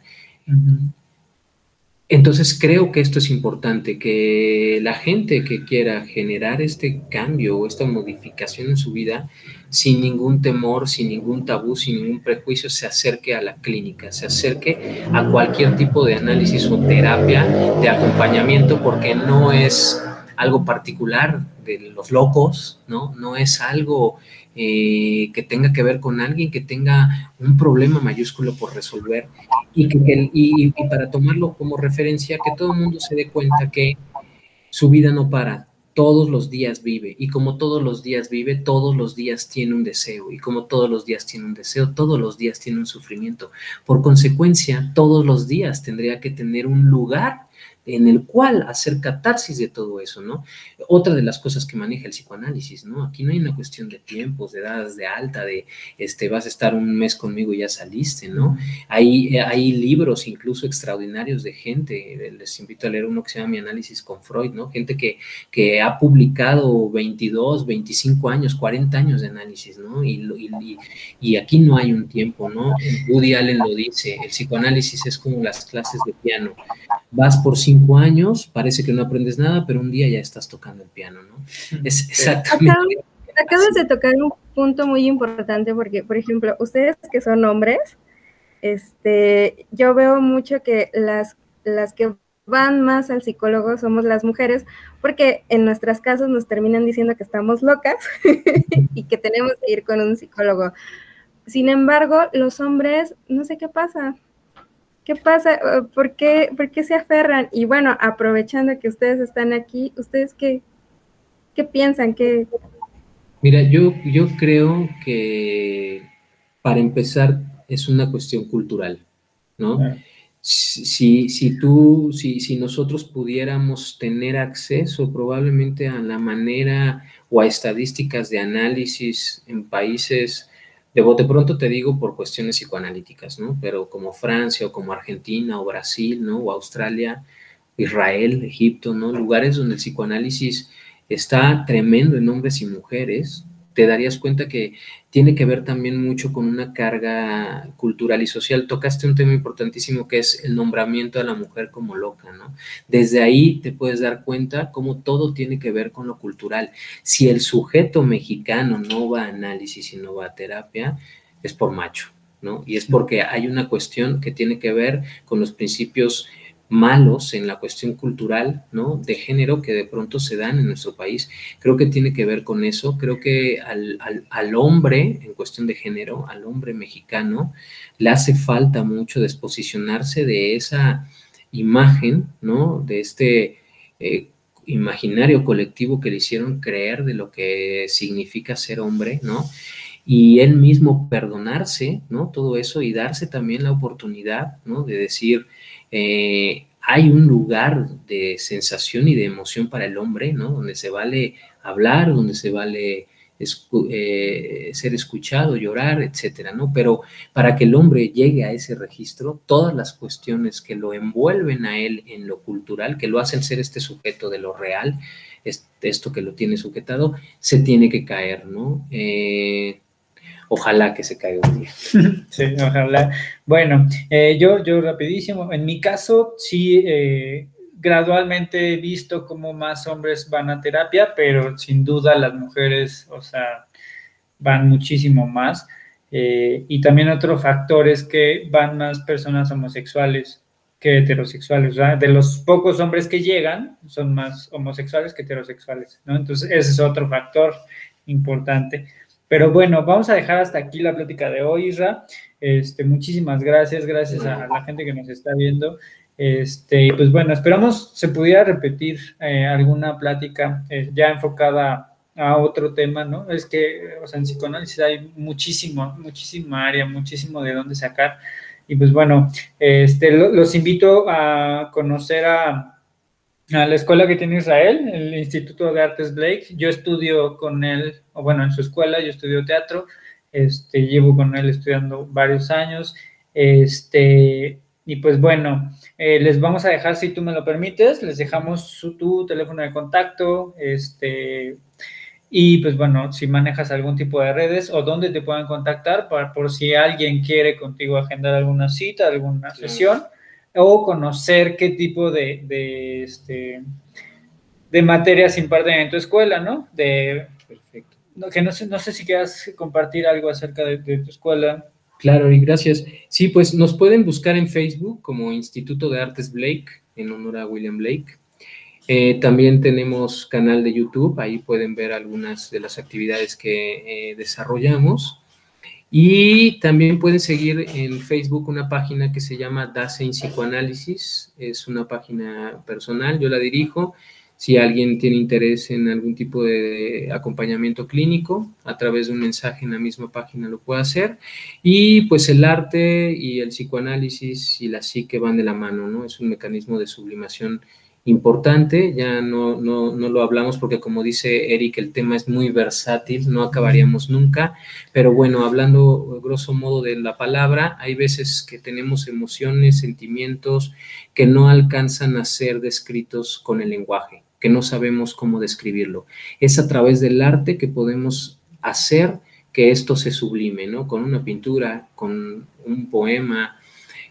Entonces creo que esto es importante, que la gente que quiera generar este cambio o esta modificación en su vida, sin ningún temor, sin ningún tabú, sin ningún prejuicio, se acerque a la clínica, se acerque a cualquier tipo de análisis o terapia de acompañamiento, porque no es algo particular de los locos, ¿no? No es algo eh, que tenga que ver con alguien que tenga un problema mayúsculo por resolver y, que, y, para tomarlo como referencia, que todo el mundo se dé cuenta que su vida no para, todos los días vive y como todos los días vive, todos los días tiene un deseo y como todos los días tiene un deseo, todos los días tiene un sufrimiento. Por consecuencia, todos los días tendría que tener un lugar en el cual hacer catarsis de todo eso, ¿no? Otra de las cosas que maneja el psicoanálisis, ¿no? Aquí no hay una cuestión de tiempos, de edades de alta, de, este, vas a estar un mes conmigo y ya saliste, ¿no? Hay, hay libros incluso extraordinarios de gente, les invito a leer uno que se llama Mi análisis con Freud, ¿no? Gente que, que ha publicado 22, 25 años, 40 años de análisis, ¿no? Y, y, y aquí no hay un tiempo, ¿no? Woody Allen lo dice, el psicoanálisis es como las clases de piano, vas por cinco años, parece que no aprendes nada, pero un día ya estás tocando el piano, ¿no? Es exactamente. Acabas, de tocar un punto muy importante porque, por ejemplo, ustedes que son hombres, este, yo veo mucho que las, las que van más al psicólogo somos las mujeres, porque en nuestras casas nos terminan diciendo que estamos locas y que tenemos que ir con un psicólogo. Sin embargo, los hombres, no sé qué pasa, ¿Qué pasa? Eh, ¿Por qué, ¿Por qué se aferran? Y bueno, aprovechando que ustedes están aquí, ¿ustedes qué, qué piensan? ¿Qué... Mira, yo, yo creo que para empezar es una cuestión cultural, ¿no? Si, si, tú, si, si nosotros pudiéramos tener acceso probablemente a la manera o a estadísticas de análisis en países de bote pronto te digo por cuestiones psicoanalíticas, ¿no? Pero como Francia o como Argentina o Brasil, ¿no? O Australia, Israel, Egipto, ¿no? Lugares donde el psicoanálisis está tremendo en hombres y mujeres, te darías cuenta que tiene que ver también mucho con una carga cultural y social. Tocaste un tema importantísimo que es el nombramiento a la mujer como loca, ¿no? Desde ahí te puedes dar cuenta cómo todo tiene que ver con lo cultural. Si el sujeto mexicano no va a análisis y no va a terapia, es por macho, ¿no? Y es porque hay una cuestión que tiene que ver con los principios malos en la cuestión cultural, ¿no? De género que de pronto se dan en nuestro país. Creo que tiene que ver con eso. Creo que al, al, hombre, en cuestión de género, al hombre mexicano, le hace falta mucho desposicionarse de esa imagen, ¿no? De este eh, imaginario colectivo que le hicieron creer de lo que significa ser hombre, ¿no? Y él mismo perdonarse, ¿no? Todo eso y darse también la oportunidad, ¿no? De decir, eh, hay un lugar de sensación y de emoción para el hombre, ¿no? Donde se vale hablar, donde se vale eh, ser escuchado, llorar, etcétera, ¿no? Pero para que el hombre llegue a ese registro, todas las cuestiones que lo envuelven a él en lo cultural, que lo hacen ser este sujeto de lo real, esto que lo tiene sujetado, se tiene que caer, ¿no? Eh, ojalá que se caiga un día. Sí, ojalá. Bueno, eh, yo, yo rapidísimo, en mi caso sí, eh, gradualmente he visto cómo más hombres van a terapia, pero sin duda las mujeres, o sea, van muchísimo más. y también otro factor es que van más personas homosexuales que heterosexuales. De los pocos hombres que llegan, son más homosexuales que heterosexuales, ¿no? Entonces, ese es otro factor importante. Pero bueno, vamos a dejar hasta aquí la plática de hoy, Isra. Este, muchísimas gracias, gracias a la gente que nos está viendo. Este, pues bueno, esperamos se pudiera repetir eh, alguna plática eh, ya enfocada a otro tema, ¿no? Es que, o sea, en psicoanálisis hay muchísimo, muchísima área, muchísimo de dónde sacar. Y pues bueno, este, los invito a conocer a, la escuela que tiene Israel, el Instituto de Artes Blake. Yo estudio con él, o bueno, en su escuela yo estudio teatro, este, llevo con él estudiando varios años. Este, y pues bueno, eh, les vamos a dejar, si tú me lo permites, les dejamos su, tu teléfono de contacto, este, y pues bueno, si manejas algún tipo de redes o dónde te puedan contactar para, por si alguien quiere contigo agendar alguna cita, alguna sesión o conocer qué tipo de, de, este, de materias imparten en tu escuela, ¿no? De, Perfecto. que no sé, no sé si quieras compartir algo acerca de, de tu escuela. Claro, y gracias. Sí, pues nos pueden buscar en Facebook como Instituto de Artes Blake, en honor a William Blake. Eh, también tenemos canal de YouTube, ahí pueden ver algunas de las actividades que eh, desarrollamos. Y también pueden seguir en Facebook una página que se llama Dasein Psicoanálisis, es una página personal, yo la dirijo. Si alguien tiene interés en algún tipo de acompañamiento clínico, a través de un mensaje en la misma página lo puede hacer. Y pues el arte y el psicoanálisis y la psique van de la mano, ¿no? Es un mecanismo de sublimación importante, ya no, no, no, lo hablamos porque como dice Eric, el tema es muy versátil, no acabaríamos nunca, pero bueno, hablando grosso modo de la palabra, hay veces que tenemos emociones, sentimientos que no alcanzan a ser descritos con el lenguaje, que no sabemos cómo describirlo. Es a través del arte que podemos hacer que esto se sublime, ¿no? Con una pintura, con un poema,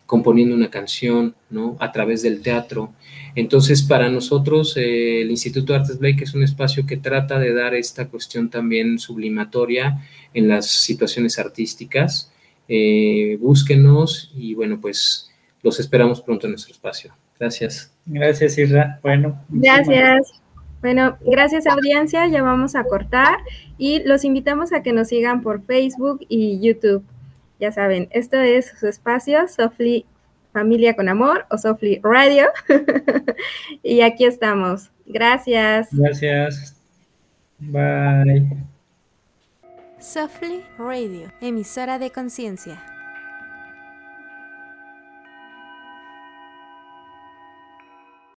componiendo una canción, ¿no? A través del teatro. Entonces, para nosotros, eh, el Instituto de Artes Blake es un espacio que trata de dar esta cuestión también sublimatoria en las situaciones artísticas. Eh, búsquenos y bueno, pues los esperamos pronto en nuestro espacio. Gracias. Gracias, Isra. Bueno. Gracias. Bueno, gracias audiencia, ya vamos a cortar y los invitamos a que nos sigan por Facebook y YouTube. Ya saben, esto es su espacio, Softly Familia con Amor o Softly Radio. y aquí estamos. Gracias. Gracias. Bye. Softly Radio, emisora de conciencia.